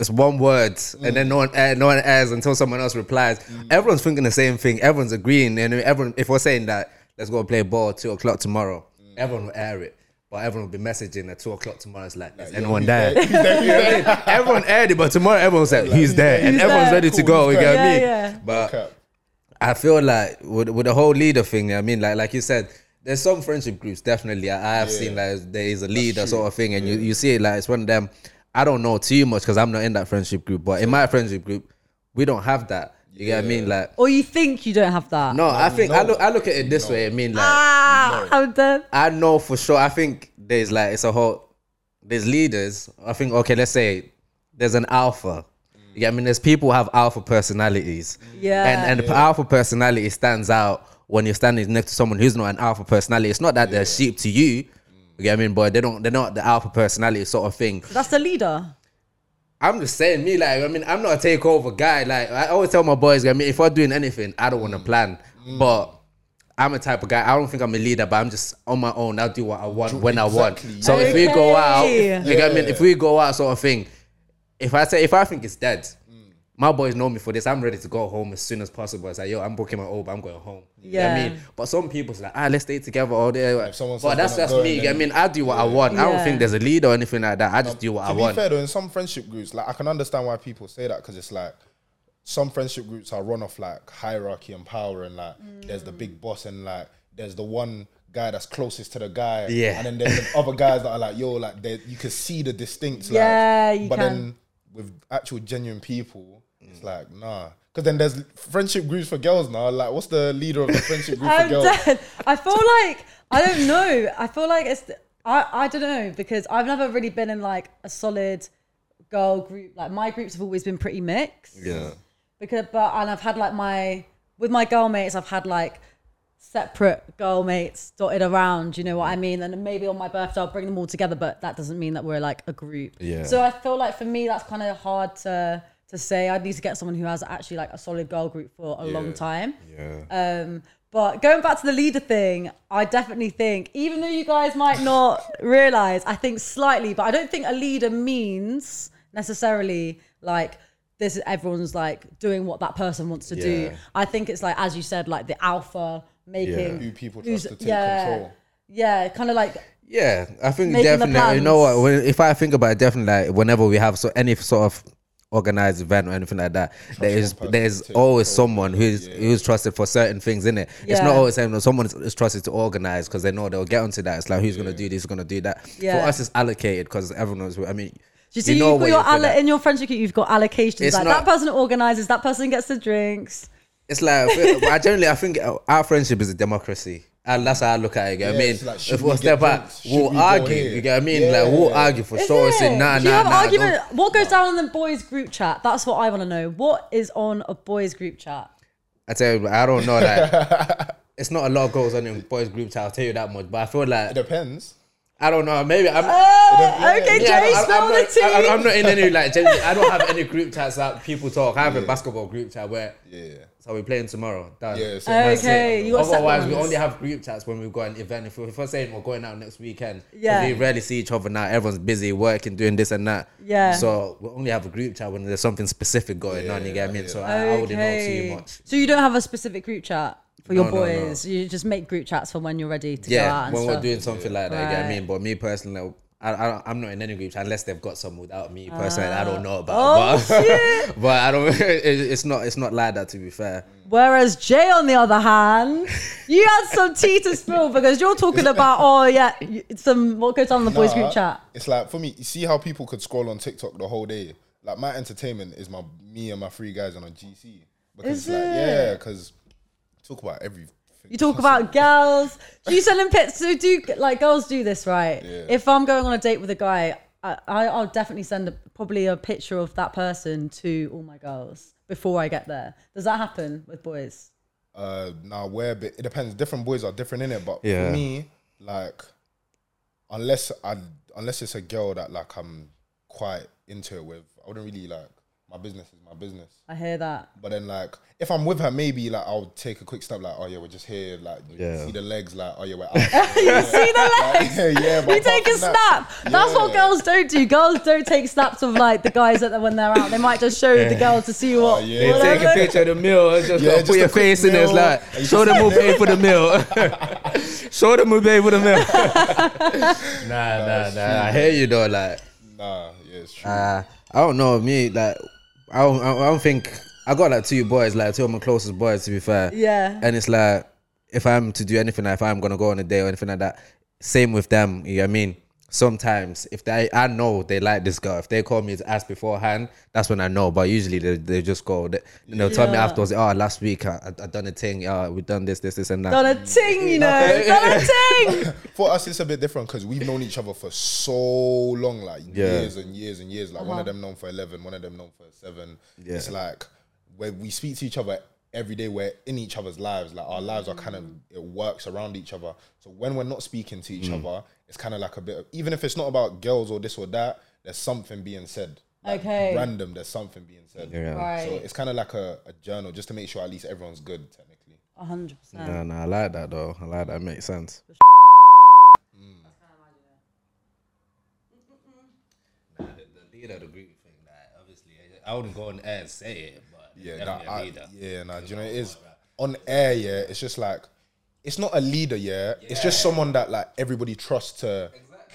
it's one word and then no one uh, no one airs until someone else replies. Everyone's thinking the same thing. Everyone's agreeing, and everyone if we're saying that let's go play ball at two o'clock tomorrow, everyone will air it. But everyone will be messaging at two o'clock tomorrow. It's like, is Yo, anyone who's there? Who's there? Who's there? everyone aired it, but tomorrow everyone's like, he's there? And Who's everyone's there? ready to Cool, go. who's You get there? me? Yeah, yeah. But Okay. I feel like with, with the whole leader thing, I mean, like like you said, there's some friendship groups definitely. I, I have seen like there is a leader sort of thing, and you, you see it like it's one of them. I don't know too much because I'm not in that friendship group, but in my friendship group, we don't have that. You get what I mean? Like, or you think you don't have that? no, I think I look I look at it this way. I mean, like Ah, I'm dead. I know for sure. I think there's like it's a whole there's leaders. I think okay, let's say there's an alpha. Yeah, I mean there's people who have alpha personalities. Yeah. And and the alpha personality stands out when you're standing next to someone who's not an alpha personality. It's not that they're sheep to you. You get what I mean? But they don't they're not the alpha personality sort of thing. That's the leader. I'm just saying, me like, I mean, I'm not a takeover guy. Like, I always tell my boys, I mean, if I'm doing anything, I don't want to mm. plan. Mm. But I'm a type of guy. I don't think I'm a leader, but I'm just on my own. I'll do what I want when I want. Exactly. So if we go out, Okay. you get what I mean? If we go out, sort of thing. If I say, if I think it's dead, my boys know me for this. I'm ready to go home as soon as possible. It's like, yo, I'm booking my Uber. I'm going home. You get what I mean? But some people's like, ah, let's stay together all day. If someone But that's just me. going, you get what I mean? I do what I want. I don't think there's a lead or anything like that. I just do what I to be want. fair though, in some friendship groups, like I can understand why people say that because it's like some friendship groups are run off like hierarchy and power, and like there's the big boss, and like there's the one guy that's closest to the guy, Yeah. and then there's the other guys that are like, yo, like they, you can see the distinct, like, Yeah, you but can. then with actual genuine people, it's like nah. Because then there's friendship groups for girls now. Like, what's the leader of the friendship group for I'm girls? dead. I feel like I don't know. I feel like it's I I don't know because I've never really been in like a solid girl group. Like my groups have always been pretty mixed. Yeah. Because but and I've had like my with my girl mates, I've had like separate girl mates dotted around. You know what I mean? And maybe on my birthday, I'll bring them all together. But that doesn't mean that we're like a group. Yeah. So I feel like for me, that's kind of hard to to say. I'd need to get someone who has actually like a solid girl group for a long time. Yeah. Um, But going back to the leader thing, I definitely think, even though you guys might not realize, I think slightly, but I don't think a leader means necessarily like this is everyone's like doing what that person wants to do. I think it's like, as you said, like the alpha making Who people trust to take yeah, control. Yeah, kind of like Yeah, I think Making definitely. You know what? When, if I think about it, definitely, like, whenever we have so any sort of organized event or anything like that, there is there is always someone who's who's trusted for certain things in it. It's not always saying that someone is- is trusted to organize because they know they'll get onto that. It's like who's gonna do this, who's gonna do that. Yeah. For us, it's allocated because everyone knows. I mean, you see, know you have got your you're good alle- at. in your friendship group, you've got allocations. It's like not- that person organizes, that person gets the drinks. It's like I generally I think our friendship is a democracy. And that's how I look at it. You get what I mean, like, if we we step get out, drinks? Should we'll we argue. You get what I mean? Yeah. Like we'll argue for Is sure. it? Say nah, Do you nah, have nah. don't- argument? What goes down in the boys group chat? That's what I want to know. What is on a boys group chat? I tell you, I don't know. Like, it's not a lot of goes on in boys group chat. I'll tell you that much. But I feel like It depends. I don't know. Maybe I'm. Oh, okay, Yeah, Jay, I- I- spill I'm the not, tea. I, I'm not in any like. I don't have any group chats that people talk. I have a basketball group chat where. Yeah. So we're playing tomorrow. Done. Yeah, so Okay, you got Otherwise, we only have group chats when we've got an event. If, we- if we're saying we're going out next weekend, Yeah. we rarely see each other now. Everyone's busy working, doing this and that. Yeah. So we only have a group chat when there's something specific going on. You get me? So I, I wouldn't know Okay. too much. So you don't have a specific group chat for your No, no, no. boys. You just make group chats for when you're ready to go out Yeah, and when stuff. we're doing something like that, you get what I mean. But me personally, I, I, I'm not in any groups unless they've got some without me personally. I don't know about. Oh, but, but I don't. It, it's not. It's not like that. To be fair. Whereas Jay, on the other hand, you had some tea to spill because you're talking about oh yeah, you- some what goes on in the boys group chat. It's like for me, you see how people could scroll on TikTok the whole day. Like my entertainment is my me and my three guys on a GC because Is like it? yeah, because talk about everything. You talk about girls. Do you sending pics? So do like girls do this right? Yeah. If I'm going on a date with a guy, I, I I'll definitely send a, probably a picture of that person to all my girls before I get there. Does that happen with boys? Uh, now where bit it depends. Different boys are different in it, but Yeah. for me, like, unless I unless it's a girl that like I'm quite into it with, I wouldn't really like. My business is my business. I hear that. But then like if I'm with her, maybe like I'll take a quick step like, oh yeah, we're just here, like Yeah. see the legs, like, oh yeah, we're out. You see the legs? yeah, yeah, You take a from that- snap. That's what girls don't do. Girls don't take snaps of like the guys that when they're out. They might just show the girls to see what. Oh, yeah. They what take a picture of the meal and just Yeah, just put your quick face in it. It's meal. like, show just- them who paid for the meal. show them who paid for the meal. nah, nah, nah. I hear you though. Like, Nah, yeah, it's true. uh, I don't know. Me, like, I don't, I don't think I got like two boys, like two of my closest boys. To be fair, Yeah. And it's like, if I'm to do anything, like, if I'm gonna go on a date or anything like that, same with them. You know what I mean? Sometimes if they, I know they like this girl. If they call me to ask beforehand, that's when I know. But usually they, they just go. They, they'll tell me Yeah. afterwards. Oh, last week I, I, I done a thing. Oh, we done this, this, this, and that. Done a ting, you know. Done a ting. For us, it's a bit different because we've known each other for so long, like Yeah. years and years and years. Like one of uh-huh. them known for eleven, one of them known for seven. Yeah. It's like when we speak to each other every day, we're in each other's lives. Like our lives are kind of it works around each other. So when we're not speaking to each mm. other, it's kind of like a bit. Of, even if it's not about girls or this or that, there's something being said. Like, Okay. Random, there's something being said. Yeah. Right. So it's kind of like a, a journal just to make sure at least everyone's good technically. A hundred percent. Nah, nah, I like that though. I like that. Makes sense. Nah, the, the leader of the group thing, like, obviously, I wouldn't go on air and say it, but Yeah, definitely nah, a I- leader. yeah, nah, do you know it is on air? Yeah, it's just like it's not a leader. Yeah, it's just someone that like everybody trusts to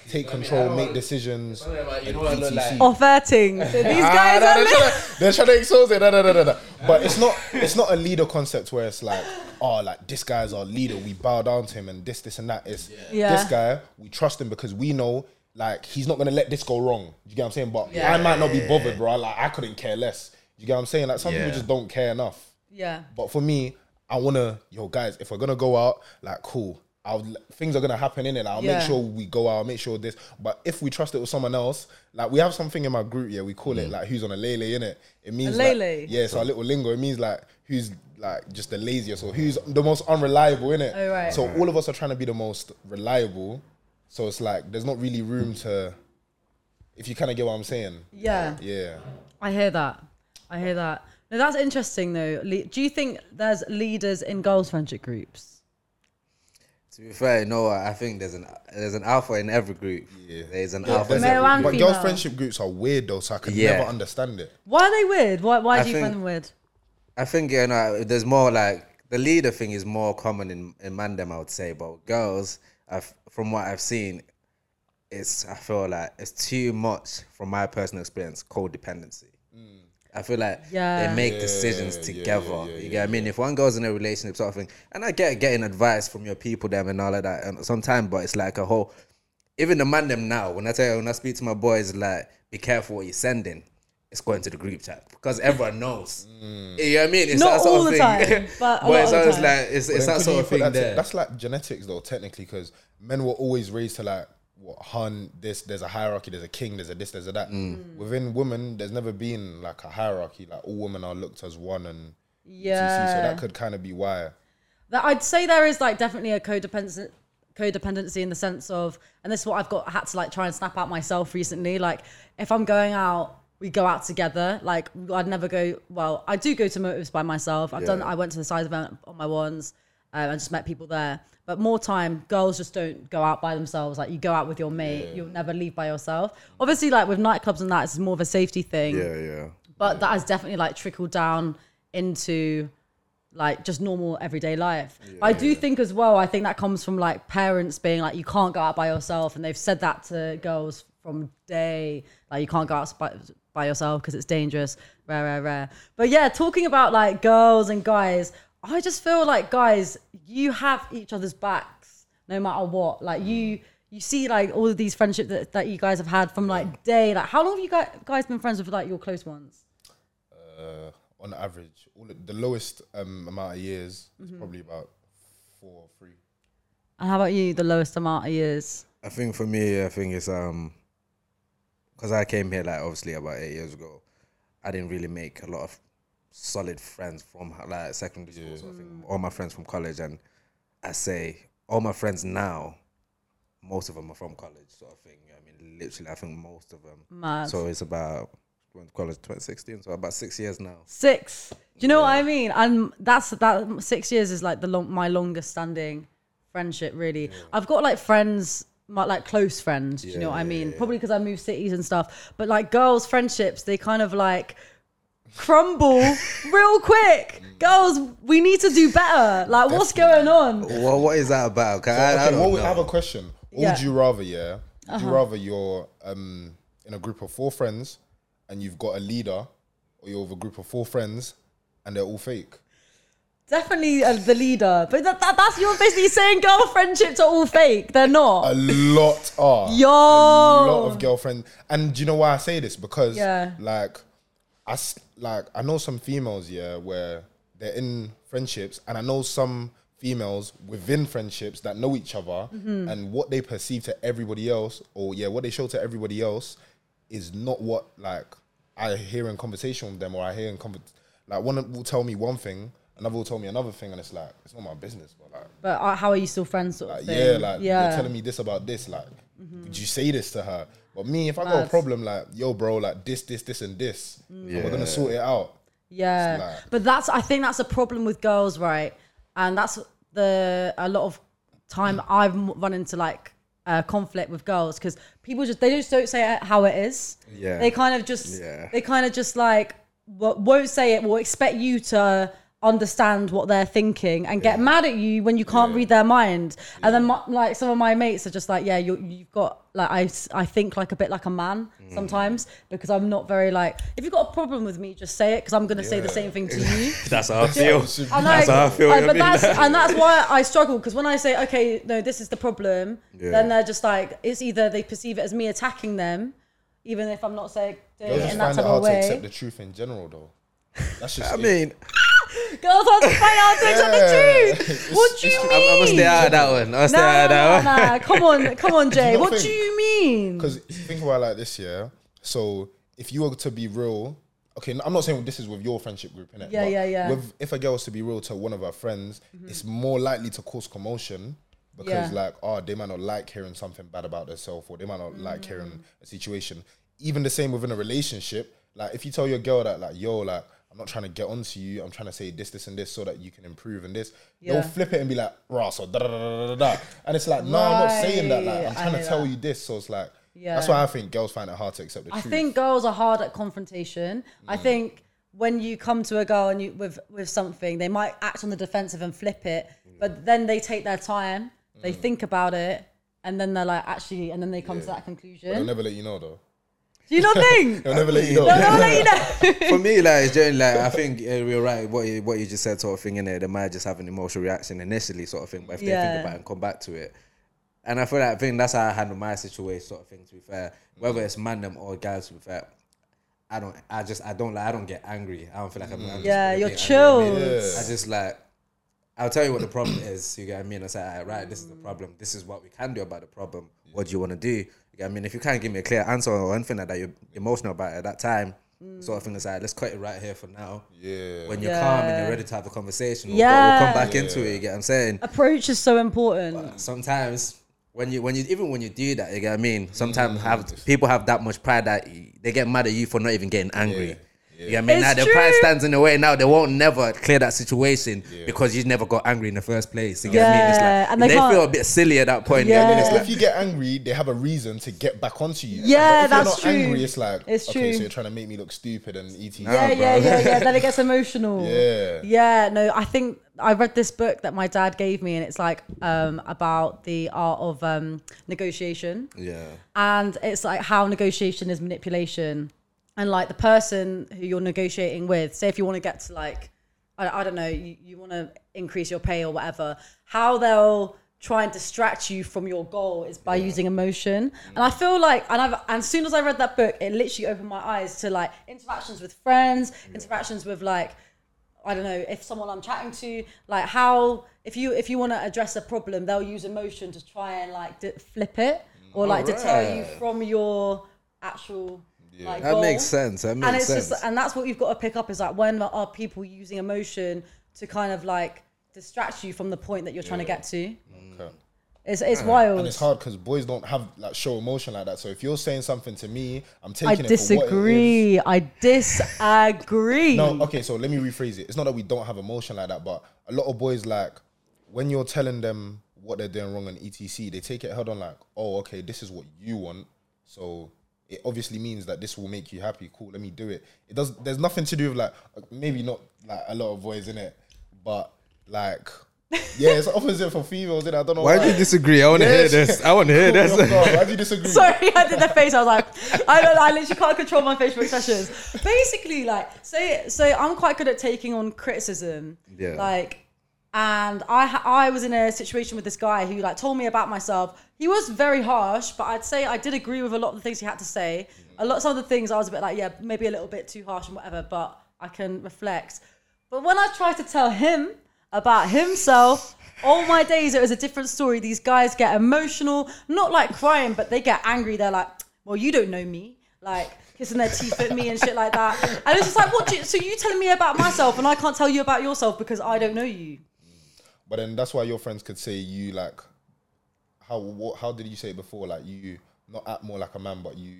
take control, make decisions. You and I look like? etc.. Off. So these Ah, guys nah, are they're, li- trying to, they're trying to expose it. Nah, nah, nah, nah, nah. But it's not. It's not a leader concept where it's like, oh, like this guy's our leader. We bow down to him, and this, this, and that. It's Yeah. this guy. We trust him because we know. Like he's not gonna let this go wrong. You get what I'm saying? But Yeah. I might not be bothered, bro. Like I couldn't care less. You get what I'm saying? Like some Yeah. people just don't care enough. Yeah. But for me, I wanna, yo, guys, if we're gonna go out, like, cool. I'll things are gonna happen in it. I'll Yeah. make sure we go out. I'll make sure this. But if we trust it with someone else, like we have something in my group, yeah, we call it mm. like who's on a lele in it. It means like- lele? yeah, it's our little lingo. It means like who's like just the laziest or who's the most unreliable in it. Oh, right. So all of us are trying to be the most reliable. So it's like there's not really room to, if you kind of get what I'm saying. Yeah. Yeah. I hear that. I hear that. No, that's interesting though. Le- Do you think there's leaders in girls' friendship groups? To be fair, you know what? I think there's an there's an alpha in every group. Yeah. There's an Yeah, alpha. there's in Male every and group. But female. girls' friendship groups are weird though, so I can Yeah. never understand it. Why are they weird? Why, why I do you think- find them weird? I think you know there's more like the leader thing is more common in in mandem I would say, but girls, I've, from what I've seen, it's I feel like it's too much from my personal experience codependency. Mm. I feel like Yeah. they make Yeah, decisions together. yeah, yeah, you get what I mean? If one goes in a relationship sort of thing, and I get getting advice from your people them and all of that, and sometimes, but it's like a whole. Even the man them now, when I tell you, when I speak to my boys, like be careful what you're sending. It's going to the group chat because everyone knows. Mm. You know what I mean? It's Not that sort all of the thing. time, but a but it's always time. like it's, it's that sort of thing that to- there. that's like genetics though, technically, because men were always raised to like what hun this. There's a hierarchy. There's a king. There's a this. There's a that. Mm. Within women, there's never been like a hierarchy. Like all women are looked as one, and Yeah. so that could kind of be why. That I'd say there is like definitely a codependency codependency in the sense of and this is what I've got had to like try and snap out myself recently. Like if I'm going out, we go out together. Like I'd never go well, I do go to motives by myself. I've done I went to the size event on my ones um, and just met people there. But more time, girls just don't go out by themselves. Like you go out with your mate, you'll never leave by yourself. Obviously, like with nightclubs and that, it's more of a safety thing yeah, yeah. but that has definitely like trickled down into like just normal everyday life. I do think as well, I think that comes from like parents being like, you can't go out by yourself. And they've said that to girls from day, like, you can't go out by, by yourself because it's dangerous, rare, rare, rare. But yeah, talking about like girls and guys, I just feel like guys, you have each other's backs no matter what. Like, you. You see, like all of these friendships that, that you guys have had from like day. Like, how long have you guys, guys been friends with like your close ones? Uh, on average, all the, the lowest um, amount of years Mm-hmm. is probably about four or three. And how about you? The lowest amount of years? I think for me, I think it's um, because I came here like obviously about eight years ago. I didn't really make a lot of solid friends from like secondary school. So I think all my friends from college, and I say all my friends now, most of them are from college. sort of thing. I mean, literally, I think most of them. Mad. So it's about went to college 2016, so about six years now. Six. Do you know what I mean? And that's that. Six years is like the long, my longest standing friendship. Really, I've got like friends, my, like close friends. Do you know what I Yeah, mean? yeah, Probably because I moved cities and stuff. But like girls' friendships, they kind of like crumble real quick. Girls, we need to do better. Like, what's going on? Well, what is that about? I, I okay, don't what know. I have a question. What Yeah. Uh-huh. would you rather, yeah? Would you rather you're um, in a group of four friends and you've got a leader, or you're with a group of four friends and they're all fake? Definitely uh, the leader. But that, that, that's you're basically saying girl friendships are all fake. They're not. A lot are. Yo. A lot of girlfriends. And do you know why I say this? Because, Yeah. like, I, like, I know some females, yeah, where they're in friendships, and I know some females within friendships that know each other, Mm-hmm. and what they perceive to everybody else, or yeah, what they show to everybody else, is not what like I hear in conversation with them, or I hear in conver- like one will tell me one thing, another will tell me another thing, and it's like it's not my business, but like. But uh, how are you still friends? Sort of Like, thing. yeah, like yeah. you're telling me this about this. Like, did you say this to her? But me, if I got a Mad. problem, like, yo, bro, like this, this, this, and this, and we're gonna sort it out. Yeah, like- but that's I think that's a problem with girls, right? And that's the a lot of time I've m- run into like uh, conflict with girls because people just they just don't say it how it is. Yeah. they kind of just Yeah. they kind of just like w- won't say it. Will expect you to understand what they're thinking and get mad at you when you can't read their mind. And then my, like some of my mates are just like, yeah, you you've got like I I think like a bit like a man Mm. sometimes because I'm not very like if you've got a problem with me, just say it because I'm gonna say the same thing to you. That's how I feel. And That's like, how I feel. I- I but that's like- and that's why I struggle because when I say okay, no, this is the problem, Yeah. then they're just like it's either they perceive it as me attacking them, even if I'm not saying doing Girls it just in that find it type hard of to way. accept the truth in general, though. That's just. I it. mean, Girls want to find out to accept Yeah. the truth. It's- What do you mean? I'm, I'm gonna stay out of that one. I'll stay Nah, out of that nah, one. nah. Come on, come on, Jay. not What think- do you mean? Because think about it like this, yeah. So if you were to be real, okay, I'm not saying this is with your friendship group, innit? Yeah, But yeah, yeah. With if a girl was to be real to one of her friends, it's more likely to cause commotion because Yeah. like, oh, they might not like hearing something bad about themselves, or they might not like Mm. hearing a situation. Even the same within a relationship. Like if you tell your girl that, like, yo, like, I'm not trying to get onto you. I'm trying to say this, this, and this so that you can improve and this. Yeah. They'll flip it and be like, rah, so da da da da da da. And it's like, no, I'm not saying that. Like, I'm trying to tell that. you this. So it's like, Yeah. that's why I think girls find it hard to accept the I truth. think girls are hard at confrontation. I Mm. think when you come to a girl and you with with something, they might act on the defensive and flip it, but then they take their time, they Mm. think about it, and then they're like, actually, and then they come to that conclusion. They'll never let you know though. Do you not think? They'll never let you know. They'll never let you know. For me, like, it's generally, like I think uh, we're right. What you, what you just said, sort of thing, in there, they might just have an emotional reaction initially, sort of thing. But if they think about it and come back to it, and I feel like I think that's how I handle my situation, sort of thing. To be fair, whether it's man them or guys, to be fair, I don't. I just I don't like. I don't get angry. I don't feel like I'm. I'm Yeah, gonna you're get angry. I mean. Yeah. I just like. I'll tell you what the problem is. You get what I mean? I say, "Alright, right, this is the problem. This is what we can do about the problem. What do you want to do? You get what I mean? If you can't give me a clear answer or anything like that, you're emotional about at that time. Mm. Sort of thing is like, let's cut it right here for now. Yeah. When you're calm and you're ready to have a conversation, we'll, Yeah. we'll come back into it. You get what I'm saying? Approach is so important. sometimes when you when you even when you do that, you get what I mean. Sometimes mm. have people have that much pride that they get mad at you for not even getting angry. You get I mean? It's now their pride stands in the way. Now they won't never clear that situation because you never got angry in the first place. You get what I mean? It's Yeah, like and they they, feel a bit silly at that point. you get what I mean? It's like, if you get angry, they have a reason to get back onto you. Yeah, but if that's you're not true. angry, it's like It's okay, true. so you're trying to make me look stupid and et. Yeah, bro. yeah, yeah, yeah. Then it gets emotional. Yeah. Yeah, no, I think I read this book that my dad gave me, and it's like um, about the art of um, negotiation. yeah. and it's like how negotiation is manipulation and like the person who you're negotiating with say if you want to get to like i, I don't know you, you want to increase your pay or whatever how they'll try and distract you from your goal is by using emotion. Mm. And i feel like and i've and as soon as i read that book it literally opened my eyes to like interactions with friends interactions with like I don't know if someone I'm chatting to, like how if you if you want to address a problem, they'll use emotion to try and like d- flip it mm. or oh, like deter you from your actual like That goal. makes sense. That and makes it's sense. just and that's what you've got to pick up is like when are people using emotion to kind of like distract you from the point that you're trying to get to. Okay. It's it's wild. And it's hard because boys don't have like show emotion like that. So if you're saying something to me, I'm taking I it for what it is. disagree. I disagree. No, okay, so let me rephrase it. It's not that we don't have emotion like that, but a lot of boys like when you're telling them what they're doing wrong on ETC, they take it head on like, oh, okay, this is what you want. So it obviously means that this will make you happy. Cool, let me do it. It does there's nothing to do with like maybe not like a lot of boys in it, but like yeah, it's opposite for females. innit? I don't know Why do you disagree? I want to hear this. I want to hear this. Oh, God, Why do you disagree? Sorry, I did the face. I was like, I don't, I literally can't control my facial expressions. Basically, like, so, so I'm quite good at taking on criticism. Yeah. Like, and I, I was in a situation with this guy who like told me about myself. He was very harsh, but I'd say I did agree with a lot of the things he had to say. A lot, some of the things I was a bit like, yeah, maybe a little bit too harsh and whatever, but I can reflect. But when I tried to tell him about himself, all my days it was a different story. These guys get emotional, not like crying, but they get angry. They're like, "Well, you don't know me," like kissing their teeth at me and shit like that. And it's just like, "What? You, so you telling me about myself, and I can't tell you about yourself because I don't know you." But then that's why your friends could say you like how what, how did you say it before? Like you not act more like a man, but you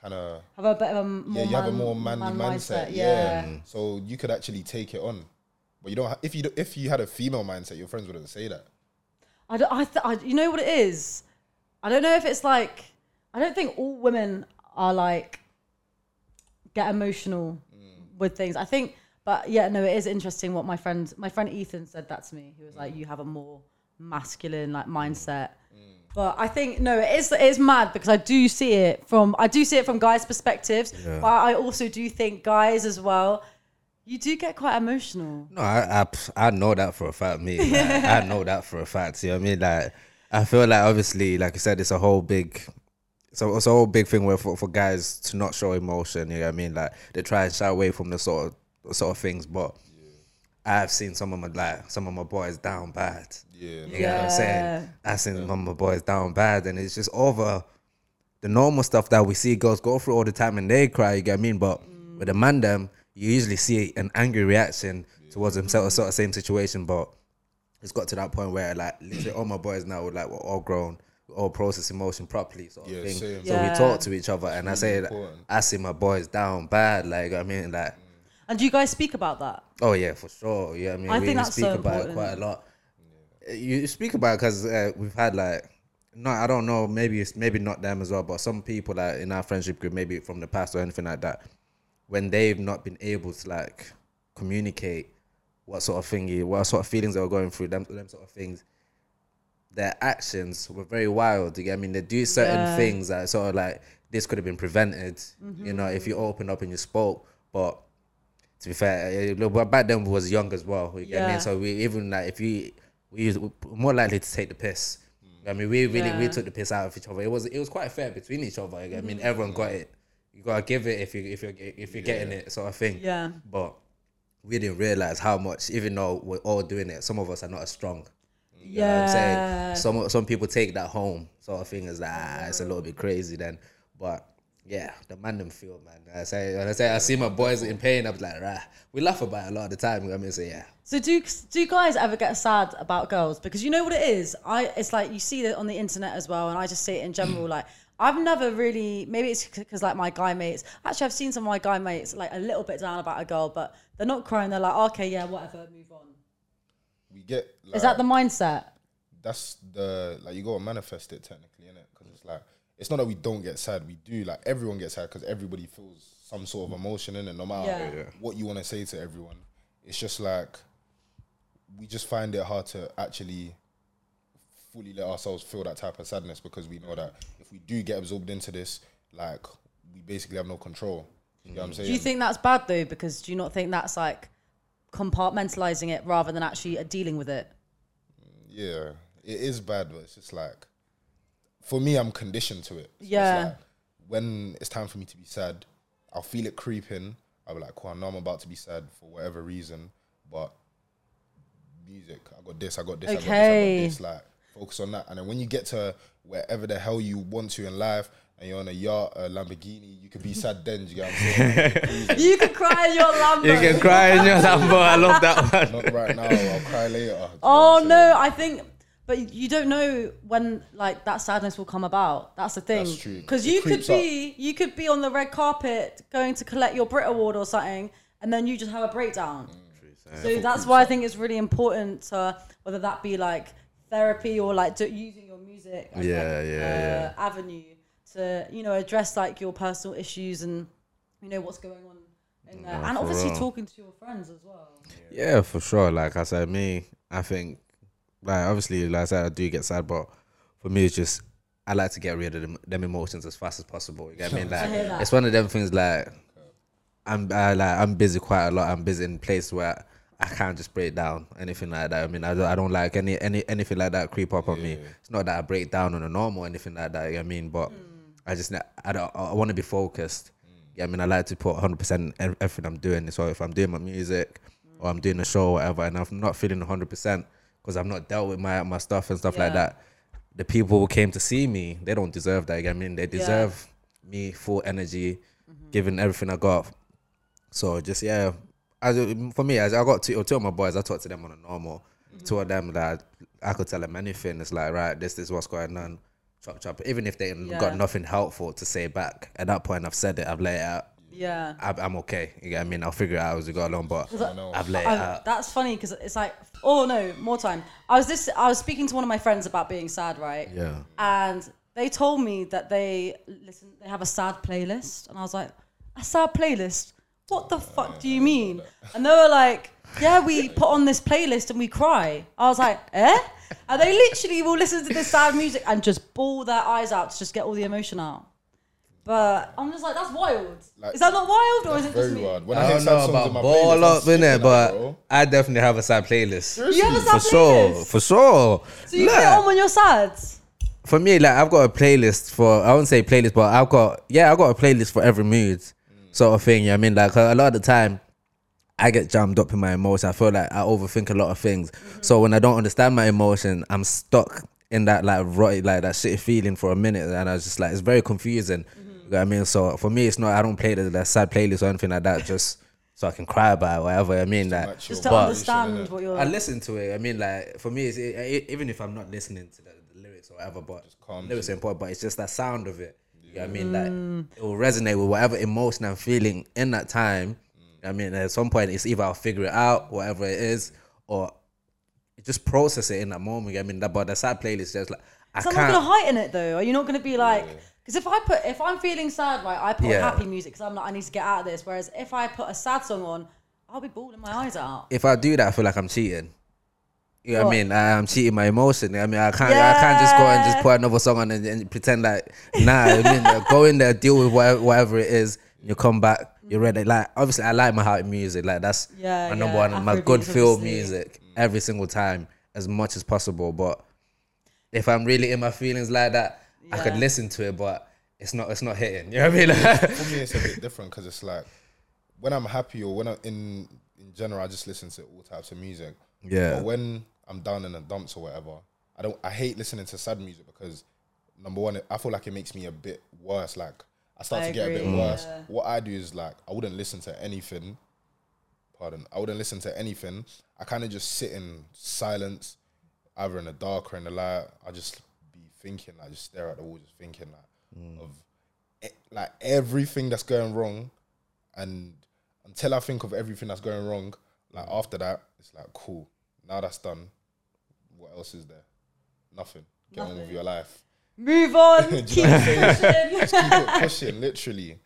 kind of Have a bit of a more yeah, you have a more manly man mindset. Yeah. Yeah. So you could actually take it on. But you don't. Ha- if you do- if you had a female mindset, your friends wouldn't say that. I, don't, I, th- I, you know what it is? I don't know if it's like, I don't think all women are like, get emotional mm. with things. I think, but yeah, no, it is interesting what my friend, my friend Ethan said that to me. He was like, mm. you have a more masculine like mm. mindset. Mm. But I think no, it is it's mad because I do see it from I do see it from guys' perspectives, Yeah. but I also do think guys as well. You do get quite emotional. No, I, I I know that for a fact. Me, like, I know that for a fact. You know what I mean? Like, I feel like obviously, like I said, it's a whole big, so it's a whole big thing where for, for guys to not show emotion. You know what I mean? Like they try and shy away from the sort of sort of things, but. I've seen some of my like some of my boys down bad. Yeah. You get what I'm saying? I've seen some of my boys down bad, and it's just over the normal stuff that we see girls go through all the time, and they cry. You get what I mean? But mm. with the man, them you usually see an angry reaction towards themselves, sort of same situation. But it's got to that point where like literally all my boys now like we're all grown, we all process emotion properly, sort of Yeah, thing. same. So Yeah. we talk to each other, and I say that. I see my boys down bad. Like I mean, like And do you guys speak about that? Oh yeah, for sure. Yeah, I mean, I we, think we that's speak so about it quite a lot. You speak about because uh, we've had like, no, I don't know, maybe it's maybe not them as well, but some people like in our friendship group, maybe from the past or anything like that, when they've not been able to like communicate what sort of thing, you- what sort of feelings they were going through, them, them sort of things, their actions were very wild. You get, I mean, they do certain Yeah. things that sort of like this could have been prevented. You know, if you opened up and you spoke, but to be fair, uh, look, but back then we was young as well. You get what I mean? So we even like if you we was more likely to take the piss. I mean, we really we took the piss out of each other. It was it was quite fair between each other. You get what I mean, everyone got it. You gotta give it if you if you if you're getting it, sort of thing. Yeah. But we didn't realize how much, even though we're all doing it, some of us are not as strong. You know what I'm Yeah. saying? Some some people take that home sort of thing as like, ah, it's a little bit crazy then. But yeah, the man them feel man. I say when I say I see my boys in pain, I'm like, rah. We laugh about it a lot of the time. You know what I mean, so yeah. So do do guys ever get sad about girls? Because you know what it is. I it's like you see it on the internet as well, and I just see it in general. like I've never really. Maybe it's because like my guy mates. Actually, I've seen some of my guy mates like a little bit down about a girl, but they're not crying. They're like, okay, yeah, whatever, move on. We get like, Is that the mindset? that's the like you gotta manifest it technically, innit? Because it's like it's not that we don't get sad. We do like everyone gets sad because everybody feels some sort of emotion in it, no matter Yeah. Yeah. what you want to say to everyone. It's just like we just find it hard to actually fully let ourselves feel that type of sadness because we know that if we do get absorbed into this, like we basically have no control. You know what I'm saying? Do you think that's bad though? Because do you not think that's like compartmentalizing it rather than actually uh, dealing with it? Yeah, it is bad, but it's just like for me, I'm conditioned to it. So it's Yeah. like, when it's time for me to be sad, I'll feel it creeping. I'll be like, "Cool, I know I'm about to be sad for whatever reason, but music, I got this, I got this, I got this, I got this." Like, focus on that. And then when you get to wherever the hell you want to in life, and you're on a yacht, a Lamborghini, you could be sad then. You get what I'm saying? You can cry in your Lambo. You can cry in your Lambo. I love that one. Not right now. I'll cry later. Do you know Oh what I'm oh, saying? no, I think, but you don't know when like that sadness will come about. That's the thing. That's true. Because you could creeps up. be, you could be on the red carpet going to collect your Brit Award or something, and then you just have a breakdown. So that's why I think it's really important to whether that be like therapy or like do, using your music as Yeah, like, yeah, uh, avenue to you know address like your personal issues and you know what's going on in there, and obviously real. talking to your friends as well. Yeah, for sure. Like I said, me, I think, like obviously, like I said, I do get sad, but for me, it's just I like to get rid of them, them emotions as fast as possible. You get what I mean? Like hear that. it's one of them things. Like I'm, I, like I'm busy quite a lot. I'm busy in place where I can't just break down anything like that. I mean, I don't, I don't like any any anything like that creep up on me. It's not that I break down on a normal or anything like that. You know what I mean, but hmm. I just I don't I want to be focused. Hmm. Yeah, I mean, I like to put 100 percent everything I'm doing. So if I'm doing my music hmm. or I'm doing a show or whatever, and I'm not feeling 100 percent because I've not dealt with my my stuff and stuff like that, the people who came to see me, they don't deserve that. You get what I mean, they deserve me full energy, giving everything I got. So just yeah, as for me, as I got two, two of my boys, I talk to them on a normal. Mm-hmm. Two of them that I could tell them anything. It's like right, this is what's going on. Chop chop. Even if they Yeah. got nothing helpful to say back, at that point I've said it. I've laid it out. Yeah. I, I'm okay. You get what I mean? I'll figure it out as we go along. But I I've laid it I, out. that's funny because it's like, oh no, more time. I was this. I was speaking to one of my friends about being sad, right? Yeah. And they told me that they listen. They have a sad playlist, and I was like, a sad playlist? What the fuck do you mean? And they were like, yeah, we put on this playlist and we cry. I was like, eh? And they literally will listen to this sad music and just bawl their eyes out to just get all the emotion out. But I'm just like, that's wild. Like, is that not wild, or is it Very just me? wild. When I, I hear don't sad know songs about in my ball playlist, I'm up in skipping it, that, but bro. I definitely have a sad playlist. You have a For sad sure, playlist? for sure. So you Look. put it on when you're sad. for me, like I've got a playlist for I wouldn't say playlist, but I've got yeah, I've got a playlist for every mood, mm. sort of thing. You know what I mean, like a lot of the time, I get jammed up in my emotion. I feel like I overthink a lot of things. Mm-hmm. So when I don't understand my emotion, I'm stuck in that like rot, like that shitty feeling for a minute, and I was just like it's very confusing. You know what I mean? So for me, it's not I don't play the, the sad playlist or anything like that, just so I can cry about it, whatever. I mean, like Just to but- understand what you're. I listen to it. I mean, like for me, it's, it, it- even if I'm not listening to the, the lyrics or whatever, but calms lyrics are important. But it's just that sound of it. You know what I mean? Mm. Like it will resonate with whatever emotion I'm feeling in that time. I mean, at some point, it's either I'll figure it out, whatever it is, or just process it in that moment. I mean, that, but the sad playlist just like I So I'm not can't. gonna heighten it though. Are you not gonna be like? Because if I put, if I'm feeling sad, right, I put Yeah. happy music because I'm like, I need to get out of this. Whereas if I put a sad song on, I'll be bawling my eyes out. if I do that, I feel like I'm cheating. You know what I mean? I, I'm cheating my emotion. I mean, I can't, I can't just go and just Yeah. put another song on and, and pretend like, nah. I mean, uh, go in there, deal with whatever, whatever it is. You come back, you're ready. Like, obviously, I like my heart music. Like, that's Yeah, my number yeah, one. My Afrobeats, good feel obviously. music every single time, as much as possible. But if I'm really in my feelings like that, I could listen to it, but it's not, it's not hitting. You know what I mean? For me, it's a bit different because it's like when I'm happy or when I'm in in general, I just listen to all types of music. Yeah. But when I'm down in the dumps or whatever, I don't. I hate listening to sad music because number one, I feel like it makes me a bit worse. Like I start I to get a bit agree, worse. What I do is like I wouldn't listen to anything. Pardon. I wouldn't listen to anything. I kind of just sit in silence, either in the dark or in the light. I just be thinking. I just stare at the wall, just thinking like mm. of e- like everything that's going wrong, and until I think of everything that's going wrong, like mm. after that, it's like cool. Now that's done. What else is there? Nothing. Get on with your life. Move on. Keep know what I'm pushing. Just keep it pushing, literally.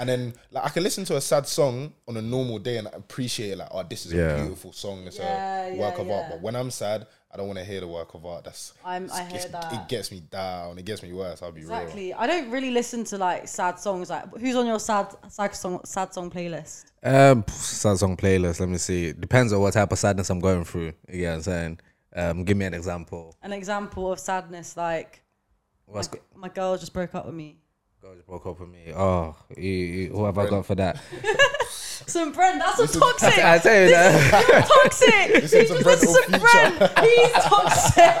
And then like I can listen to a sad song on a normal day and appreciate it, like, oh, this is Yeah. a beautiful song. It's Yeah, a yeah, work of art. But when I'm sad, I don't want to hear the work of art. That's I'm- I hear that. It gets me down. It gets me worse. I'll be real. Exactly. I don't really listen to like sad songs. Like, who's on your sad sad song sad song playlist? Um, sad song playlist. Let me see. Depends on what type of sadness I'm going through. You get what I'm saying? Um, give me an example. An example of sadness, like What's my, my girl just broke up with me. God just broke up with me. Oh, you, you, who have I got for that? Some Brent, that's a toxic. I tell you that. You're toxic. Listen He to just Brent listens or to Brent. He's toxic.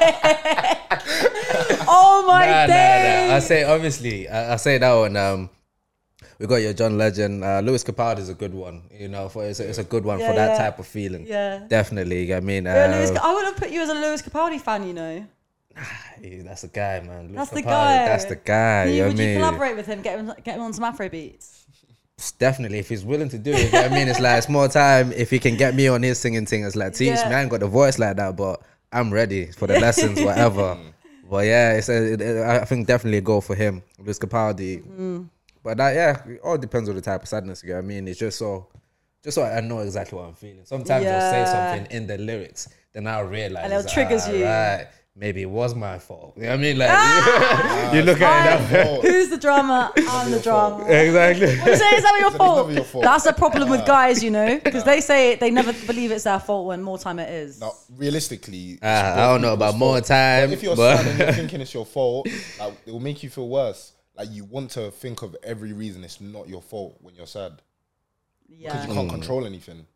oh my Nah, nah, days. nah. I say obviously. I, I say that one. Um, we got your John Legend. Uh, Lewis Capaldi is a good one. You know, for it's a, it's a good one Yeah, for that yeah. type of feeling. Yeah. definitely. I mean, You're Lewis, uh, I would have put you as a Lewis Capaldi fan, you know. Hey, that's the guy, man. Lewis That's the guy. That's the guy. You, you know would you mean? collaborate with him, get him, get him on some Afro beats? Definitely, if he's willing to do it. you know what I mean, it's like it's more time if he can get me on his singing thing. It's like teach Yeah. me. I ain't got the voice like that, but I'm ready for the lessons, whatever. but yeah, it's a, it, it- I think definitely a goal for him, Lewis Capaldi. Mm-hmm. But that, yeah, it all depends on the type of sadness. You know what I mean, it's just so, just so I know exactly what I'm feeling. Sometimes they'll say something in the lyrics, then I'll realize And it triggers ah, you. Right, maybe it was my fault. You know what I mean? Like you look at it that way. Who's the drama? I'm the drama. Exactly. You say it's never your It's fault. never your fault. That's the problem with guys, you know, because they say they never believe it's their fault when more time it is. Now, realistically, it's Ah, I don't know about more fault. time, But if you're but- and you're thinking it's your fault, like, it will make you feel worse. Like you want to think of every reason it's not your fault when you're sad because you can't control anything.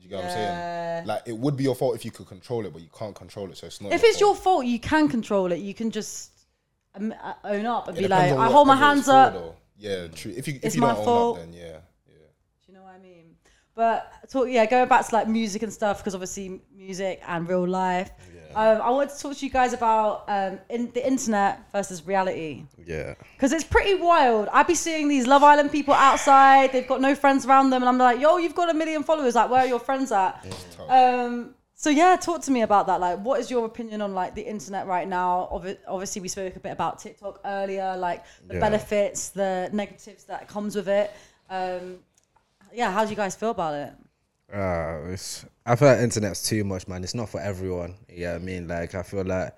You get what I'm saying? Like it would be your fault if you could control it, but you can't control it, so it's not. If your it's your fault. fault, you can control it. You can just um, uh, own up and It be depends like, on I hold my it's hands up. though. Yeah, true. If you if It's you my don't own fault. up, then yeah, yeah. Do you know what I mean? But talk, yeah, going back to like music and stuff because obviously music and real life. Um, I wanted to talk to you guys about um, in the internet versus reality Yeah. because it's pretty wild. I'd be seeing these Love Island people outside. They've got no friends around them, and I'm like, "Yo, you've got a million followers. Like, where are your friends at?" Um, so yeah, talk to me about that. Like, what is your opinion on like the internet right now? Obvi- Obviously, we spoke a bit about TikTok earlier, like the Yeah. benefits, the negatives that comes with it. Um, yeah, how do you guys feel about it? Uh, it's, I feel like internet's too much, man. It's not for everyone. Yeah, I mean, like I feel like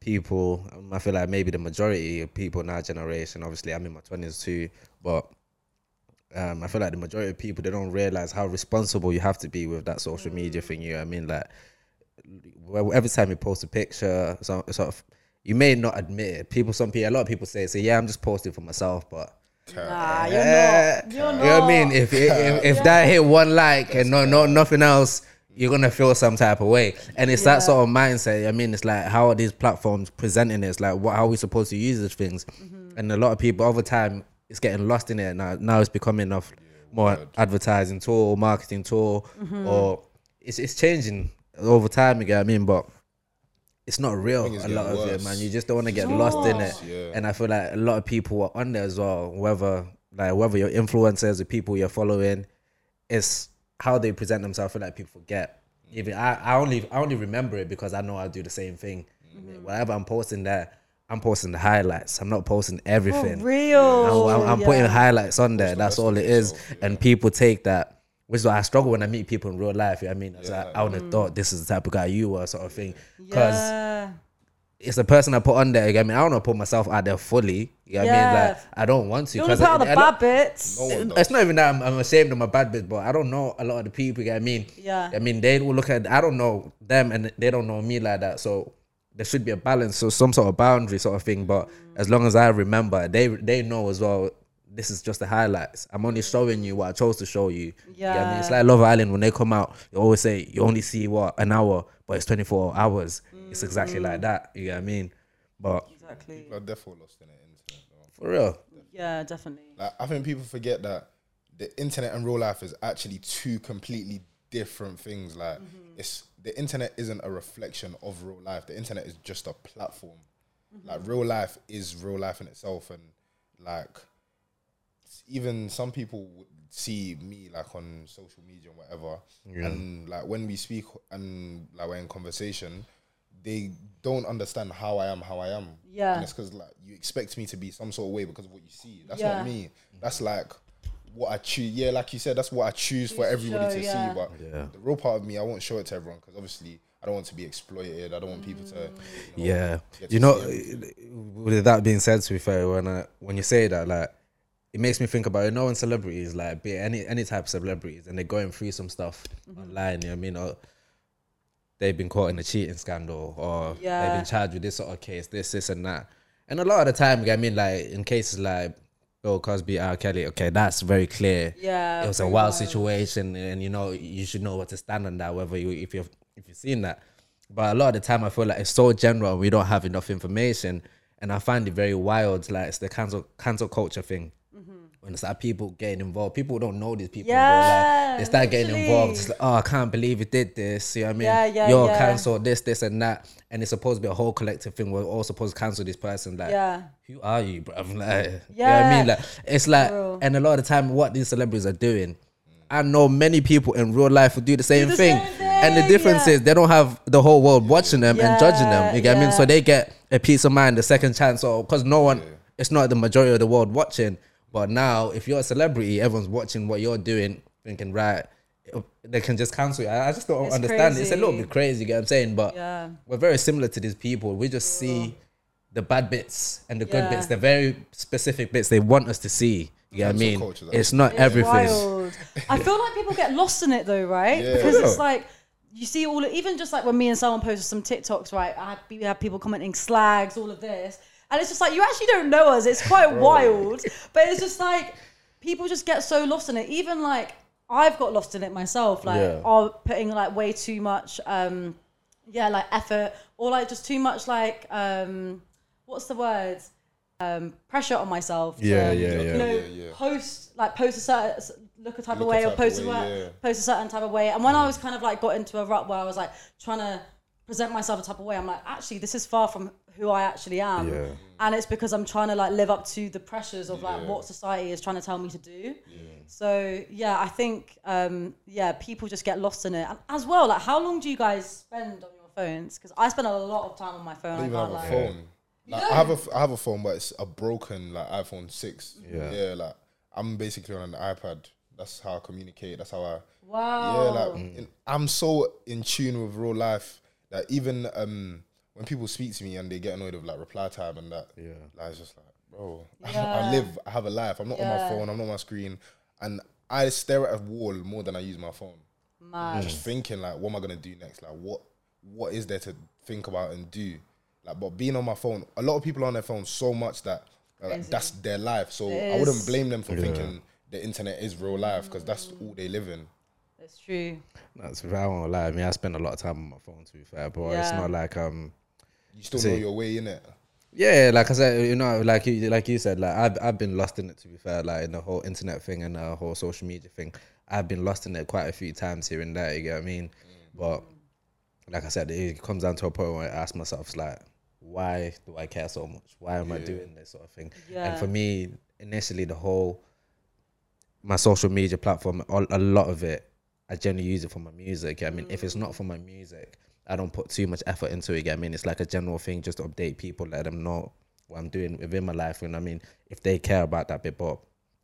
people. um, I feel like maybe the majority of people in our generation. Obviously, I'm in my twenties too, but um, I feel like the majority of people they don't realize how responsible you have to be with that social media thing. You know I mean? Like every time you post a picture, so, sort of, you may not admit it. People, some people, a lot of people say, "Say, yeah, I'm just posting for myself," but Nah, you're not. You're not. you know what I mean? If if, if that hit one like and no no nothing else, you're gonna feel some type of way. And it's Yeah. that sort of mindset. I mean, it's like how are these platforms presenting it? It's like what how are we supposed to use these things? Mm-hmm. And a lot of people over time it's getting lost in it now. Now it's becoming of more advertising tool, marketing tool, Mm-hmm. or it's it's changing over time. You get what I mean? But it's not real. it's A lot getting of it, man. You just don't want to get lost in it. Yeah. And I feel like a lot of people are on there as well. Whether like whether your influencers, the people you're following, it's how they present themselves. I feel like people forget. Even I, I only I only remember it because I know I do the same thing. Mm-hmm. Whatever I'm posting there, I'm posting the highlights. I'm not posting everything. For real. I'm, I'm, I'm putting highlights on there. That's all it is. yourself, And people take that, which is why I struggle when I meet people in real life. You know what I mean? It's like, I would Mm. have thought this is the type of guy you were, sort of thing. Because Yeah. it's the person I put on there. You get me? I don't want to put myself out there fully. You get what I mean? Like, I don't want to. You want to 'cause put out I- the I bad bits. No one it's not even that I'm, I'm ashamed of my bad bits, but I don't know a lot of the people. You get what I mean? Yeah. I mean, they will look at. I don't know them, and they don't know me like that. So there should be a balance, so some sort of boundary, sort of thing. But as long as I remember, they they know as well. This is just the highlights. I'm only showing you what I chose to show you. You get me? It's like Love Island when they come out. You always say you only see what an hour, but it's 24 hours. It's exactly like mm. that. You know what I mean? But Exactly. People are definitely lost in the internet. though. for real, Yeah, definitely. Like I think people forget that the internet and real life is actually two completely different things. Like mm-hmm. it's the internet isn't a reflection of real life. The internet is just a platform. Like real life is real life in itself, and like even some people would see me like on social media and whatever, and like when we speak and like we're in conversation, they don't understand how I am, how I am. Yeah. and it's because like you expect me to be some sort of way because of what you see. That's Yeah. not me. That's like what I choose. Yeah, like you said, that's what I choose for everybody show, to yeah. see. But Yeah. the real part of me, I won't show it to everyone because obviously I don't want to be exploited. I don't want people to. You know, Yeah, get you know. With that being said, to be fair, when I, when you say that, like, it makes me think about you know when celebrities like be any any type of celebrities and they're going through some stuff Mm-hmm. online. You know I mean? Or they've been caught in a cheating scandal, or they've been charged with this sort of case, this, this, and that. And a lot of the time, I mean, like in cases like Bill Cosby, R. Kelly, okay, that's very clear. Yeah, it was a wild wild. situation, and you know you should know what to stand on that, whether you if you've if you've seen that. But a lot of the time, I feel like it's so general, we don't have enough information, and I find it very wild. Like it's the cancel cancel culture thing. When it's like people getting involved, people don't know these people. in real life. Yeah, they start getting involved. It's like, oh, I can't believe you did this. You know what I mean? Yeah, yeah, You're yeah. cancelled, this, this, and that. And it's supposed to be a whole collective thing. We're all supposed to cancel this person. Like, Yeah. who are you, bro? Like, you know what I mean? Like, it's like, Bro. and a lot of the time, what these celebrities are doing, I know many people in real life who do the same, the thing. same And the difference yeah. is they don't have the whole world watching them and judging them. You get what I mean? So they get a peace of mind, a second chance, or because no one, it's not the majority of the world watching. But now, if you're a celebrity, everyone's watching what you're doing, thinking, right, they can just cancel you. I I just don't It's understand. It's a little bit crazy, you get what I'm saying? But Yeah. we're very similar to these people. We just see the bad bits and the good Yeah. bits, the very specific bits they want us to see. You know what I mean? culture. It's not It's everything. wild. I feel like people get lost in it though, right? Yeah. Because it's like you see all even just like when me and someone posted some TikToks, right? I had we had people commenting slags, all of this, and it's just like you actually don't know us. It's quite wild, but it's just like people just get so lost in it. Even like I've got lost in it myself, like Yeah. are putting like way too much, um, yeah, like effort or like just too much like um, what's the word? Um, pressure on myself. to, Yeah, yeah, You yeah. know, Yeah, yeah. post like post a certain look a type of Look a way or type of post a, way, wor- yeah. post a certain type of way. And when I was kind of like got into a rut where I was like trying to present myself a type of way, I'm like, actually, this is far from who I actually am. Yeah. And it's because I'm trying to like live up to the pressures of like what society is trying to tell me to do. So yeah, I think um, yeah, people just get lost in it. And as well, like how long do you guys spend on your phones? Because I spend a lot of time on my phone. I I have a phone. Like, I have a I have a phone, but it's a broken like iPhone six. Yeah. yeah. Like I'm basically on an iPad. That's how I communicate. That's how I. Wow. Yeah, like in, I'm so in tune with real life that even um when people speak to me and they get annoyed of like reply time and that, Yeah. like it's just like, bro, Yeah. I live, I have a life. I'm not on my phone. I'm not on my screen, and I stare at a wall more than I use my phone. Mad. Just thinking like, what am I gonna do next? Like, what what is there to think about and do? Like, but being on my phone, a lot of people are on their phone so much that uh, Crazy. that's their life. So It I wouldn't blame them for thinking the internet is real life because that's all they live in. That's true. That's I won't lie. I mean, I spend a lot of time on my phone to be fair, but it's not like um. You still See. know your way in it. Yeah, like I said, you know, like you, like you said, like I've I've been lost in it. To be fair, like in the whole internet thing and the whole social media thing, I've been lost in it quite a few times here and there. You get what I mean? Mm. But like I said, it comes down to a point where I ask myself, like, why do I care so much? Why am I doing this sort of thing? Yeah. And for me, initially, the whole my social media platform, all- a lot of it I generally use it for my music. I mean, if it's not for my music, I don't put too much effort into it. I mean, it's like a general thing just to update people, let them know what I'm doing within my life. And I mean, if they care about that bit, but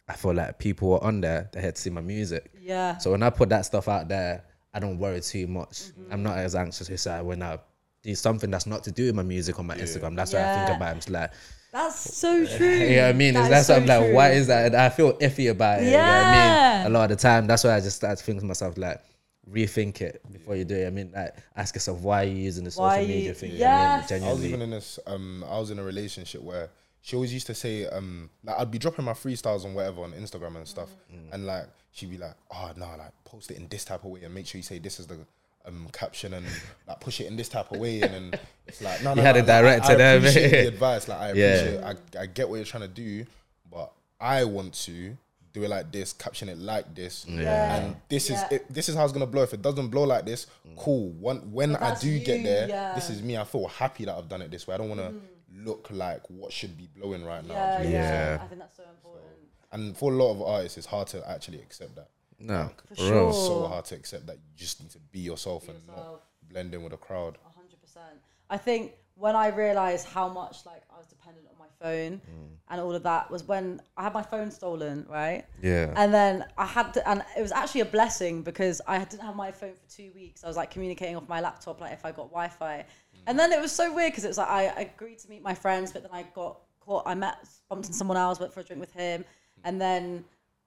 I feel like people are on there, they had to see my music. Yeah. So when I put that stuff out there, I don't worry too much. Mm-hmm. I'm not as anxious as I when I do something that's not to do with my music on my Instagram. That's what I think about. it. I'm just like, That's so true. you know what I mean? That Is is that's so what I'm like, true. why is that? And I feel iffy about it. You know what I Yeah. mean? A lot of the time, that's why I just start to think to myself, like, rethink it before you do it. I mean, like, ask yourself, why are you using the social Why media thing? You know what I mean? I was Genuinely. even in this. Um, I was in a relationship where she always used to say, um, like I'd be dropping my freestyles and whatever on Instagram and stuff, Mm. and like she'd be like, "Oh no, like post it in this type of way and make sure you say this is the." Um, caption and like push it in this type of way, and then it's like no, no, You had no, a like, I- director I, there, appreciate the advice, like I Yeah. appreciate, I, I get what you're trying to do, but I want to do it like this, caption it like this, Yeah. and this Yeah. is it, this is how it's gonna blow. If it doesn't blow like this, mm. cool. One, when I that's do get there, yeah. this is me. I feel happy that I've done it this way. I don't want to mm. look like what should be blowing right now. Yeah, Do you know what I'm yeah. Yeah. I think that's so important. And for a lot of artists, it's hard to actually accept that. No, For for real. It's so hard to accept that you just need to be yourself and not blend in with a crowd. hundred percent. I think when I realized how much like I was dependent phone mm. and all of that was when I had my phone stolen, right? Yeah. And then I had to, and it was actually a blessing because I didn't have my phone for two weeks. I was like communicating off my laptop, like if I got Wi-Fi. Mm. And then it was so weird because it was like I agreed to meet my friends, but then I got caught. I met, bumped into someone else, went for a drink with him, mm. and then,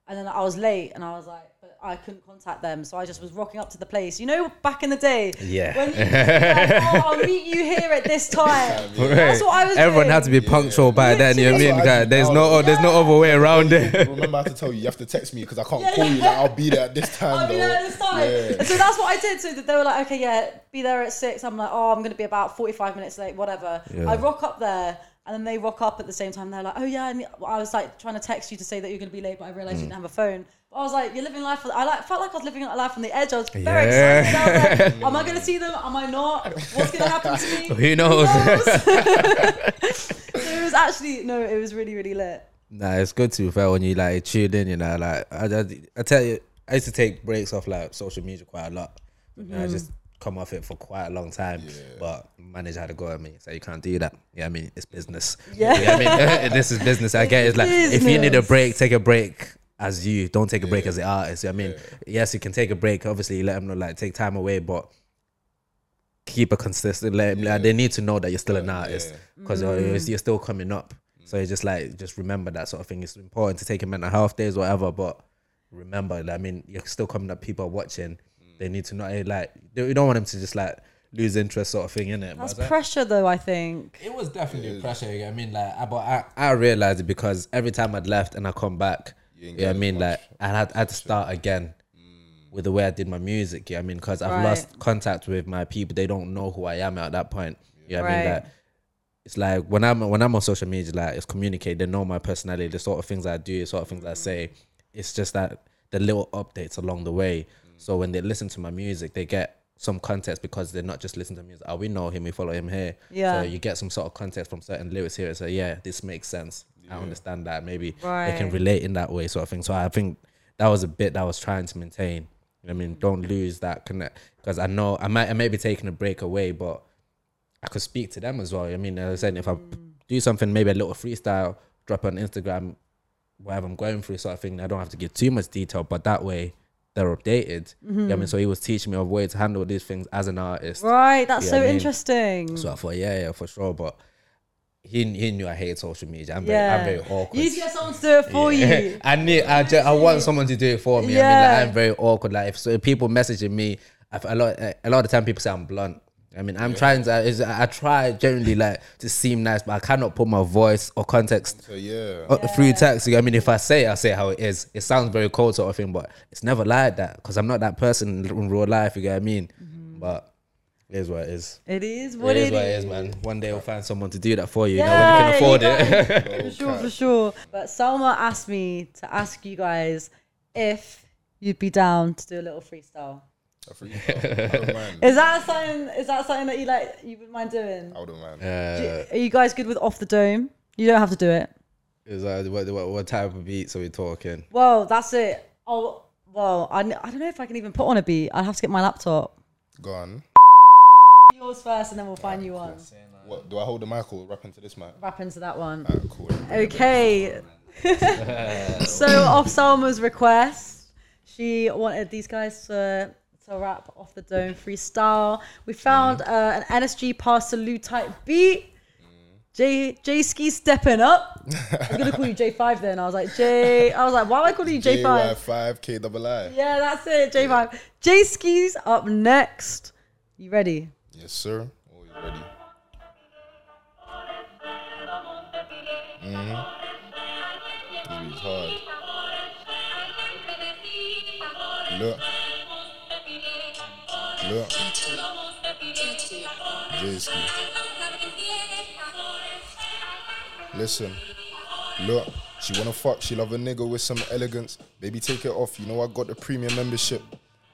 and then I was late, and I was like, I couldn't contact them, so I just was rocking up to the place. You know, back in the day, Yeah. when you like, oh, I'll meet you here at this time. That's what I was. Everyone doing. had to be punctual by then. You know what I mean? That's what I do There's now. no, there's no other way around it. Remember, I have to tell you, you have to text me because I can't Yeah, call you. Like, I'll be there at this time. I'll be though. there at this time. Yeah. And so that's what I did. So they were like, okay, yeah, be there at six. I'm like, oh, I'm going to be about 45 minutes late, whatever. Yeah. I rock up there. And then they rock up at the same time. They're like, "Oh yeah," I, I was like trying to text you to say that you're gonna be late, but I realized Mm. you didn't have a phone. But I was like, "You're living life." I like felt like I was living life on the edge. I was very Yeah. excited. I was like, Am I gonna see them? Am I not? What's gonna happen to me? Who knows? So it was actually no, it was really really lit. Nah, it's good to be fair when you like tune in. You know, like I, I, I tell you, I used to take breaks off like social media quite a lot. You know, I mm-hmm. just come off it for quite a long time. But manager had to go at me, so you can't do that. Yeah, I mean it's business. Yeah. I mean this is business. I get it. It's like if you need a break, take a break. As you don't take a break as the artist. I mean, yes, you can take a break. Obviously, let them know like take time away, but keep a consistent. Let 'em- like, they need to know that you're still an artist because you're, uh, mm. you're still coming up. So it's just like just remember that sort of thing. It's important to take your mental health days, whatever. But remember, that, I mean, you're still coming up. People are watching. Mm. They need to know. eh, Like they- you don't want them to just like lose interest, sort of thing, in it. That's pressure, though. I think. It was definitely pressure. I mean, like, I, but I, I realized it because every time I'd left and I come back, You ain't yeah, I mean, much. like, I had, I had to start again mm. with the way I did my music. Yeah, I mean, because I've Right. lost contact with my people. They don't know who I am at that point. Yeah, I mean, Right. like, it's like when I'm when I'm on social media, like, it's communicate. They know my personality, the sort of things I do, the sort of things I mm. say. It's just that the little updates along the way. Mm. So when they listen to my music, they get some context because they're not just listening to music. Oh, we know him, we follow him here. Yeah. So you get some sort of context from certain lyrics here. So yeah, this makes sense. I understand that. Maybe they can relate in that way, sort of thing. So I think that was a bit that I was trying to maintain. I mean, don't lose that connect because I know I might I may be taking a break away, but I could speak to them as well. I mean, as I said, if I mm. do something, maybe a little freestyle, drop on Instagram, whatever I'm going through, sort of thing. I don't have to give too much detail, but that way they're updated. You know what I mm-hmm. mean, so he was teaching me a way to handle these things as an artist. Right. That's Yeah, so I mean, interesting. So I thought, yeah, yeah, for sure. But he he knew I hate social media. I'm yeah. very I'm very awkward. You need to get someone to do it for you. I need I, ju- I want someone to do it for me. I mean, like, I'm very awkward. Like if, so if people messaging me, I, a lot a lot of the time people say I'm blunt. I mean, I'm trying to. is- I try generally like to seem nice, but I cannot put my voice or context So yeah, through text. I mean, if I say, it, I say it how it is. It sounds very cold sort of thing, but it's never like that because I'm not that person in real life. You get what I mean? Mm-hmm. But it is what it is. It is what it is it what it is. is, man. One day we'll find someone to do that for you. you know, Yeah, when you can afford you it. For sure, for sure. But Salma asked me to ask you guys if you'd be down to do a little freestyle. a freestyle. I don't mind. Is that something? Is that something that you like? You would mind doing? I wouldn't mind. Uh, Are you guys good with off the dome? You don't have to do it. is that what, what, what type of beats are we talking? Well, that's it. Oh, well, I, I don't know if I can even put on a beat. I'll have to get my laptop. Go on. Yours first, and then we'll find you one. What do I hold the mic or rap into this mic? Wrap into that one. Alright, cool. Okay. so off Salma's request, she wanted these guys to to rap off the dome freestyle. We found uh, an NSG pass salute type beat. J J Ski stepping up. I was gonna call you J five then. I was like J. I was like, why am I calling you J five? five K double I. Yeah, that's it. J five. J Ski's up next. You ready? Yes, sir. Always ready. Mm-hmm. Beat's hard. Look. Look. J-Ski. Listen. Look. She wanna fuck, she love a nigga with some elegance. Baby, take it off. You know I got the premium membership.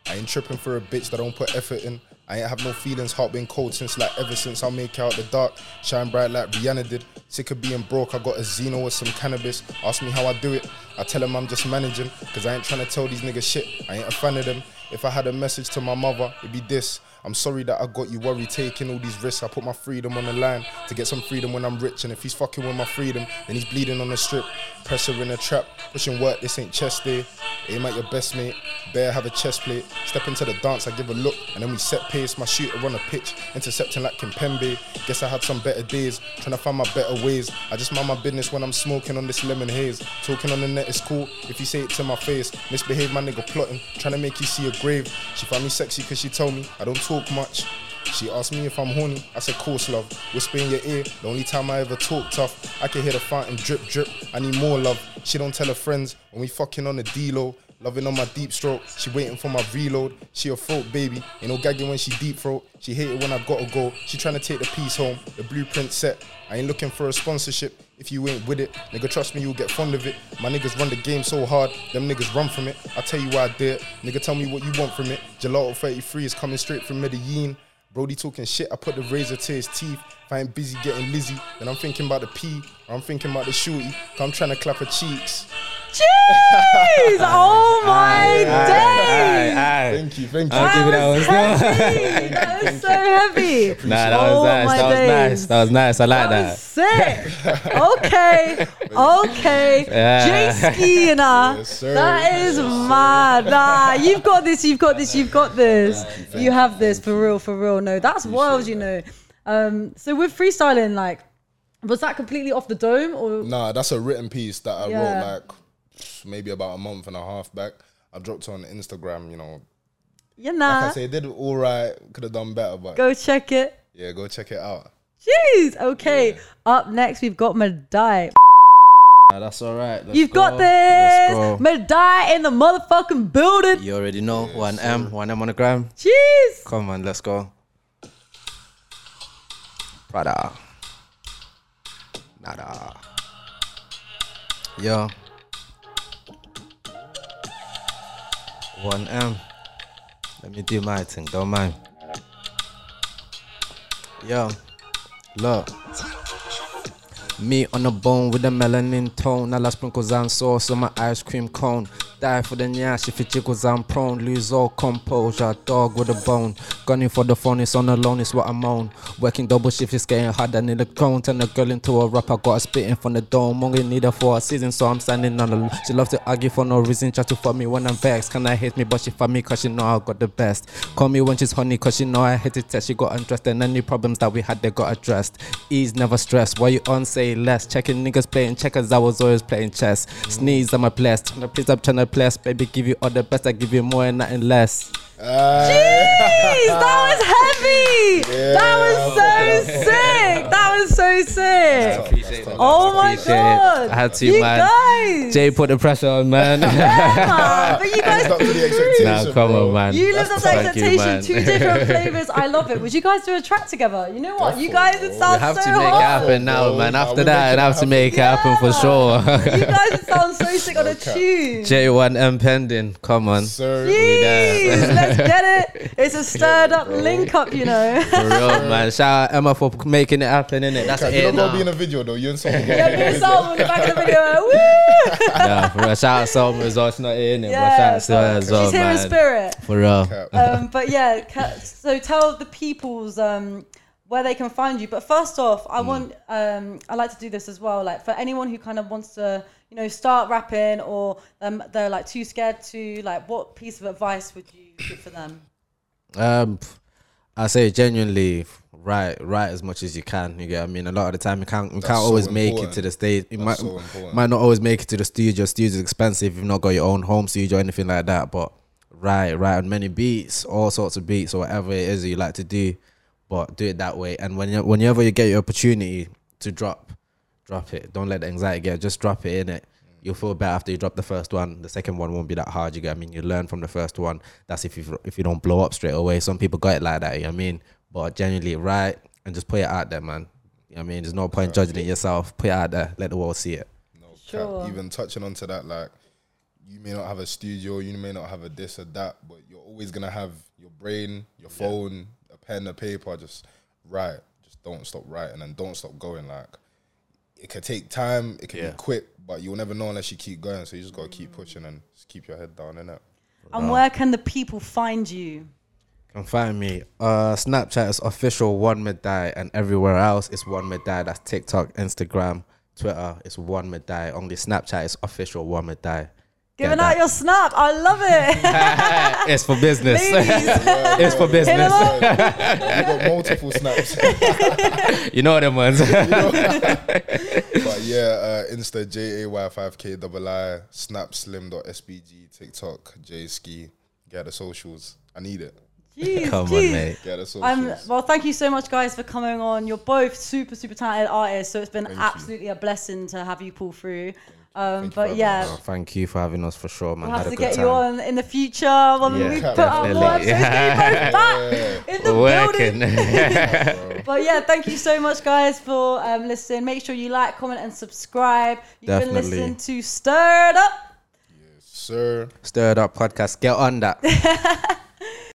I ain't tripping for a bitch that don't put effort in. I ain't have no feelings, heart been cold since like ever since I'll make out the dark. Shine bright like Rihanna did. Sick of being broke, I got a Zeno with some cannabis. Ask me how I do it. I tell them I'm just managing. Cause I ain't trying to tell these niggas shit. I ain't a fan of them. If I had a message to my mother, it'd be this. I'm sorry that I got you worried taking all these risks. I put my freedom on the line to get some freedom when I'm rich. And if he's fucking with my freedom, then he's bleeding on the strip. Pressure in a trap, pushing work, this ain't chest day. Aim at your best mate, bear have a chest plate. Step into the dance, I give a look, and then we set pace. My shooter on a pitch, intercepting like Kimpembe. Guess I had some better days, trying to find my better ways. I just mind my business when I'm smoking on this lemon haze. Talking on the net is cool if you say it to my face. Misbehave, my nigga plotting, trying to make you see a grave. She found me sexy cause she told me I don't talk much. She asked me if I'm horny. I said, course, love. Whisper in your ear. The only time I ever talk tough. I can hear the fountain drip, drip. I need more love. She don't tell her friends when we fucking on the D-low. Loving on my deep stroke. She waiting for my reload. She a throat baby. Ain't no gagging when she deep throat. She hate it when I gotta go. She trying to take the piece home. The blueprint set. I ain't looking for a sponsorship. If you ain't with it, nigga, trust me, you'll get fond of it. My niggas run the game so hard, them niggas run from it. I tell you why I did it. Nigga, tell me what you want from it. Gelato 33 is coming straight from Medellin. Brody talking shit, I put the razor to his teeth. If I ain't busy getting Lizzie, then I'm thinking about the P, or I'm thinking about the shooty. I'm trying to clap her cheeks. Jeez! Oh my days! Thank you, thank you. I'll give you that one. heavy. That was so heavy. Nah, that Oh was nice. my That was nice. That was nice. I like That that. was sick. Okay, okay. Yeah. J ski and Yes, that is mad. Nah, you've got this. You've got this. You've got this. You have this for real, for real. No, that's wild. You know. Um. So with freestyling, like, was that completely off the dome or? Nah, that's a written piece that I Yeah. wrote like maybe about a month and a half back. I dropped it on Instagram, you know. Yeah, Like. I say, it did all right. Could have done better, but Go check it. yeah, go check it out. Jeez. Okay. Up next, we've got Medai. Nah, that's all right. Let's You've got this. Let's go. Medai in the motherfucking building. You already know. One M, one M on the gram. Jeez. Come on, let's go. Prada. Nada. Yo. One M. Let me do my thing, don't mind. Yo. Look. Me on the bone with the melanin tone. Alla sprinkles and sauce on my ice cream cone. Die for the nyash if it jiggles I'm prone. Lose all composure, dog with a bone. Gunning for the phone, it's on alone, it's what I'm on. Working double shift, it's getting hard, I need a cone. Turn the girl into a rapper, got a spitting from the dome. Only need her for a season, so I'm standing on the. She loves to argue for no reason, try to fuck me when I'm vexed. Can I hate me, but she fuck me cause she know I got the best. Call me when she's honey, cause she know I hate it test. She got undressed, and any problems that we had, they got addressed. Ease, never stress. Why you on, say less. Checking niggas playing checkers, I was always playing chess. Sneeze, I'm a blessed. Please, I'm tryna bless. Baby, give you all the best, I give you more and nothing less. Uh, Jeez, that was heavy. That was so sick. That was so sick. Oh my Appreciate it. god. I had to, you man. guys. Jay put the pressure on, man. Yeah, man. But you guys Lived up to the threw. nah, come bro. on, man. You lived up to Thank you, expectation. Two different flavors. I love it. Would you guys do a track together? You know what? You guys, it We sounds have so to make it happen now, bro. man. After that, I'd have to make it happen for sure. You guys it sound so sick on a tune. J1M pending. Come on. Sir, Jeez, let's get it. It's a stirred up link up, you know. For real, man. Shout out Emma for making it happen, innit? That's Okay, it you don't gotta be in a video though. you and someone. Yeah, me and Salma in the back of the video. Woo! yeah, for real. Shout out Selma as well. She's not here, innit? but shout Yeah, out to her as well, she's here in spirit. For real. Um, but yeah, ca- so tell the peoples um, where they can find you. But first off. I want um, I like to do this as well. Like for anyone who kind of wants to, you know, start rapping or um, they're like too scared to, like, what piece of advice would you give for them? Um, I say genuinely write write as much as you can. You get what I mean. A lot of the time you can't you That's can't so always make it to the stage. You might so might not always make it to the studio. Studio's expensive. if You've not got your own home studio or anything like that. But write write on many beats, all sorts of beats or whatever it is that you like to do. But do it that way. And when you, whenever you get your opportunity to drop, drop it. Don't let the anxiety get. Just drop it in it. You'll feel better after you drop the first one. The second one won't be that hard. You get. what I mean, you learn from the first one. That's if you if you don't blow up straight away. Some people got it like that. You know what I mean, but genuinely, right and just put it out there, man. You know what I mean, there's no point judging it yourself. Put it out there. Let the world see it. No Sure. Even touching onto that, like you may not have a studio, you may not have a this or that, but you're always gonna have your brain, your phone, a pen, a paper. Just write. Just don't stop writing and don't stop going. Like it could take time, it can Yeah. be quick, but you'll never know unless you keep going. So you just gotta keep pushing and just keep your head down in it. And where can the people find you? Can find me. Uh, Snapchat is official one Medai, and everywhere else is one Medai. That's TikTok, Instagram, Twitter. It's one Medai. Only Snapchat is official one Medai. Giving Get out that. your snap. I love it. it's for business. Ladies, it's for business. you got multiple snaps. You know them ones. But yeah, uh, Insta J A Y five K double I Snap Slim.SBG TikTok J Ski. Get the socials. I need it. Jeez, Come on, jeez. mate. Get the socials. Um, well, thank you so much, guys, for coming on. You're both super, super talented artists, so it's been Thank you. absolutely a blessing to have you pull through. Thank you for but yeah, Oh, thank you for having us for sure, man. we'll Had have a to good get time. you on in the future when Yeah, we put out more definitely. episodes. Get you both back in the Working. building. But yeah, thank you so much, guys, for um, listening. Make sure you like, comment, and subscribe. You've been listening to Stirred Up. Yes, sir. Stirred up podcast. Get on that.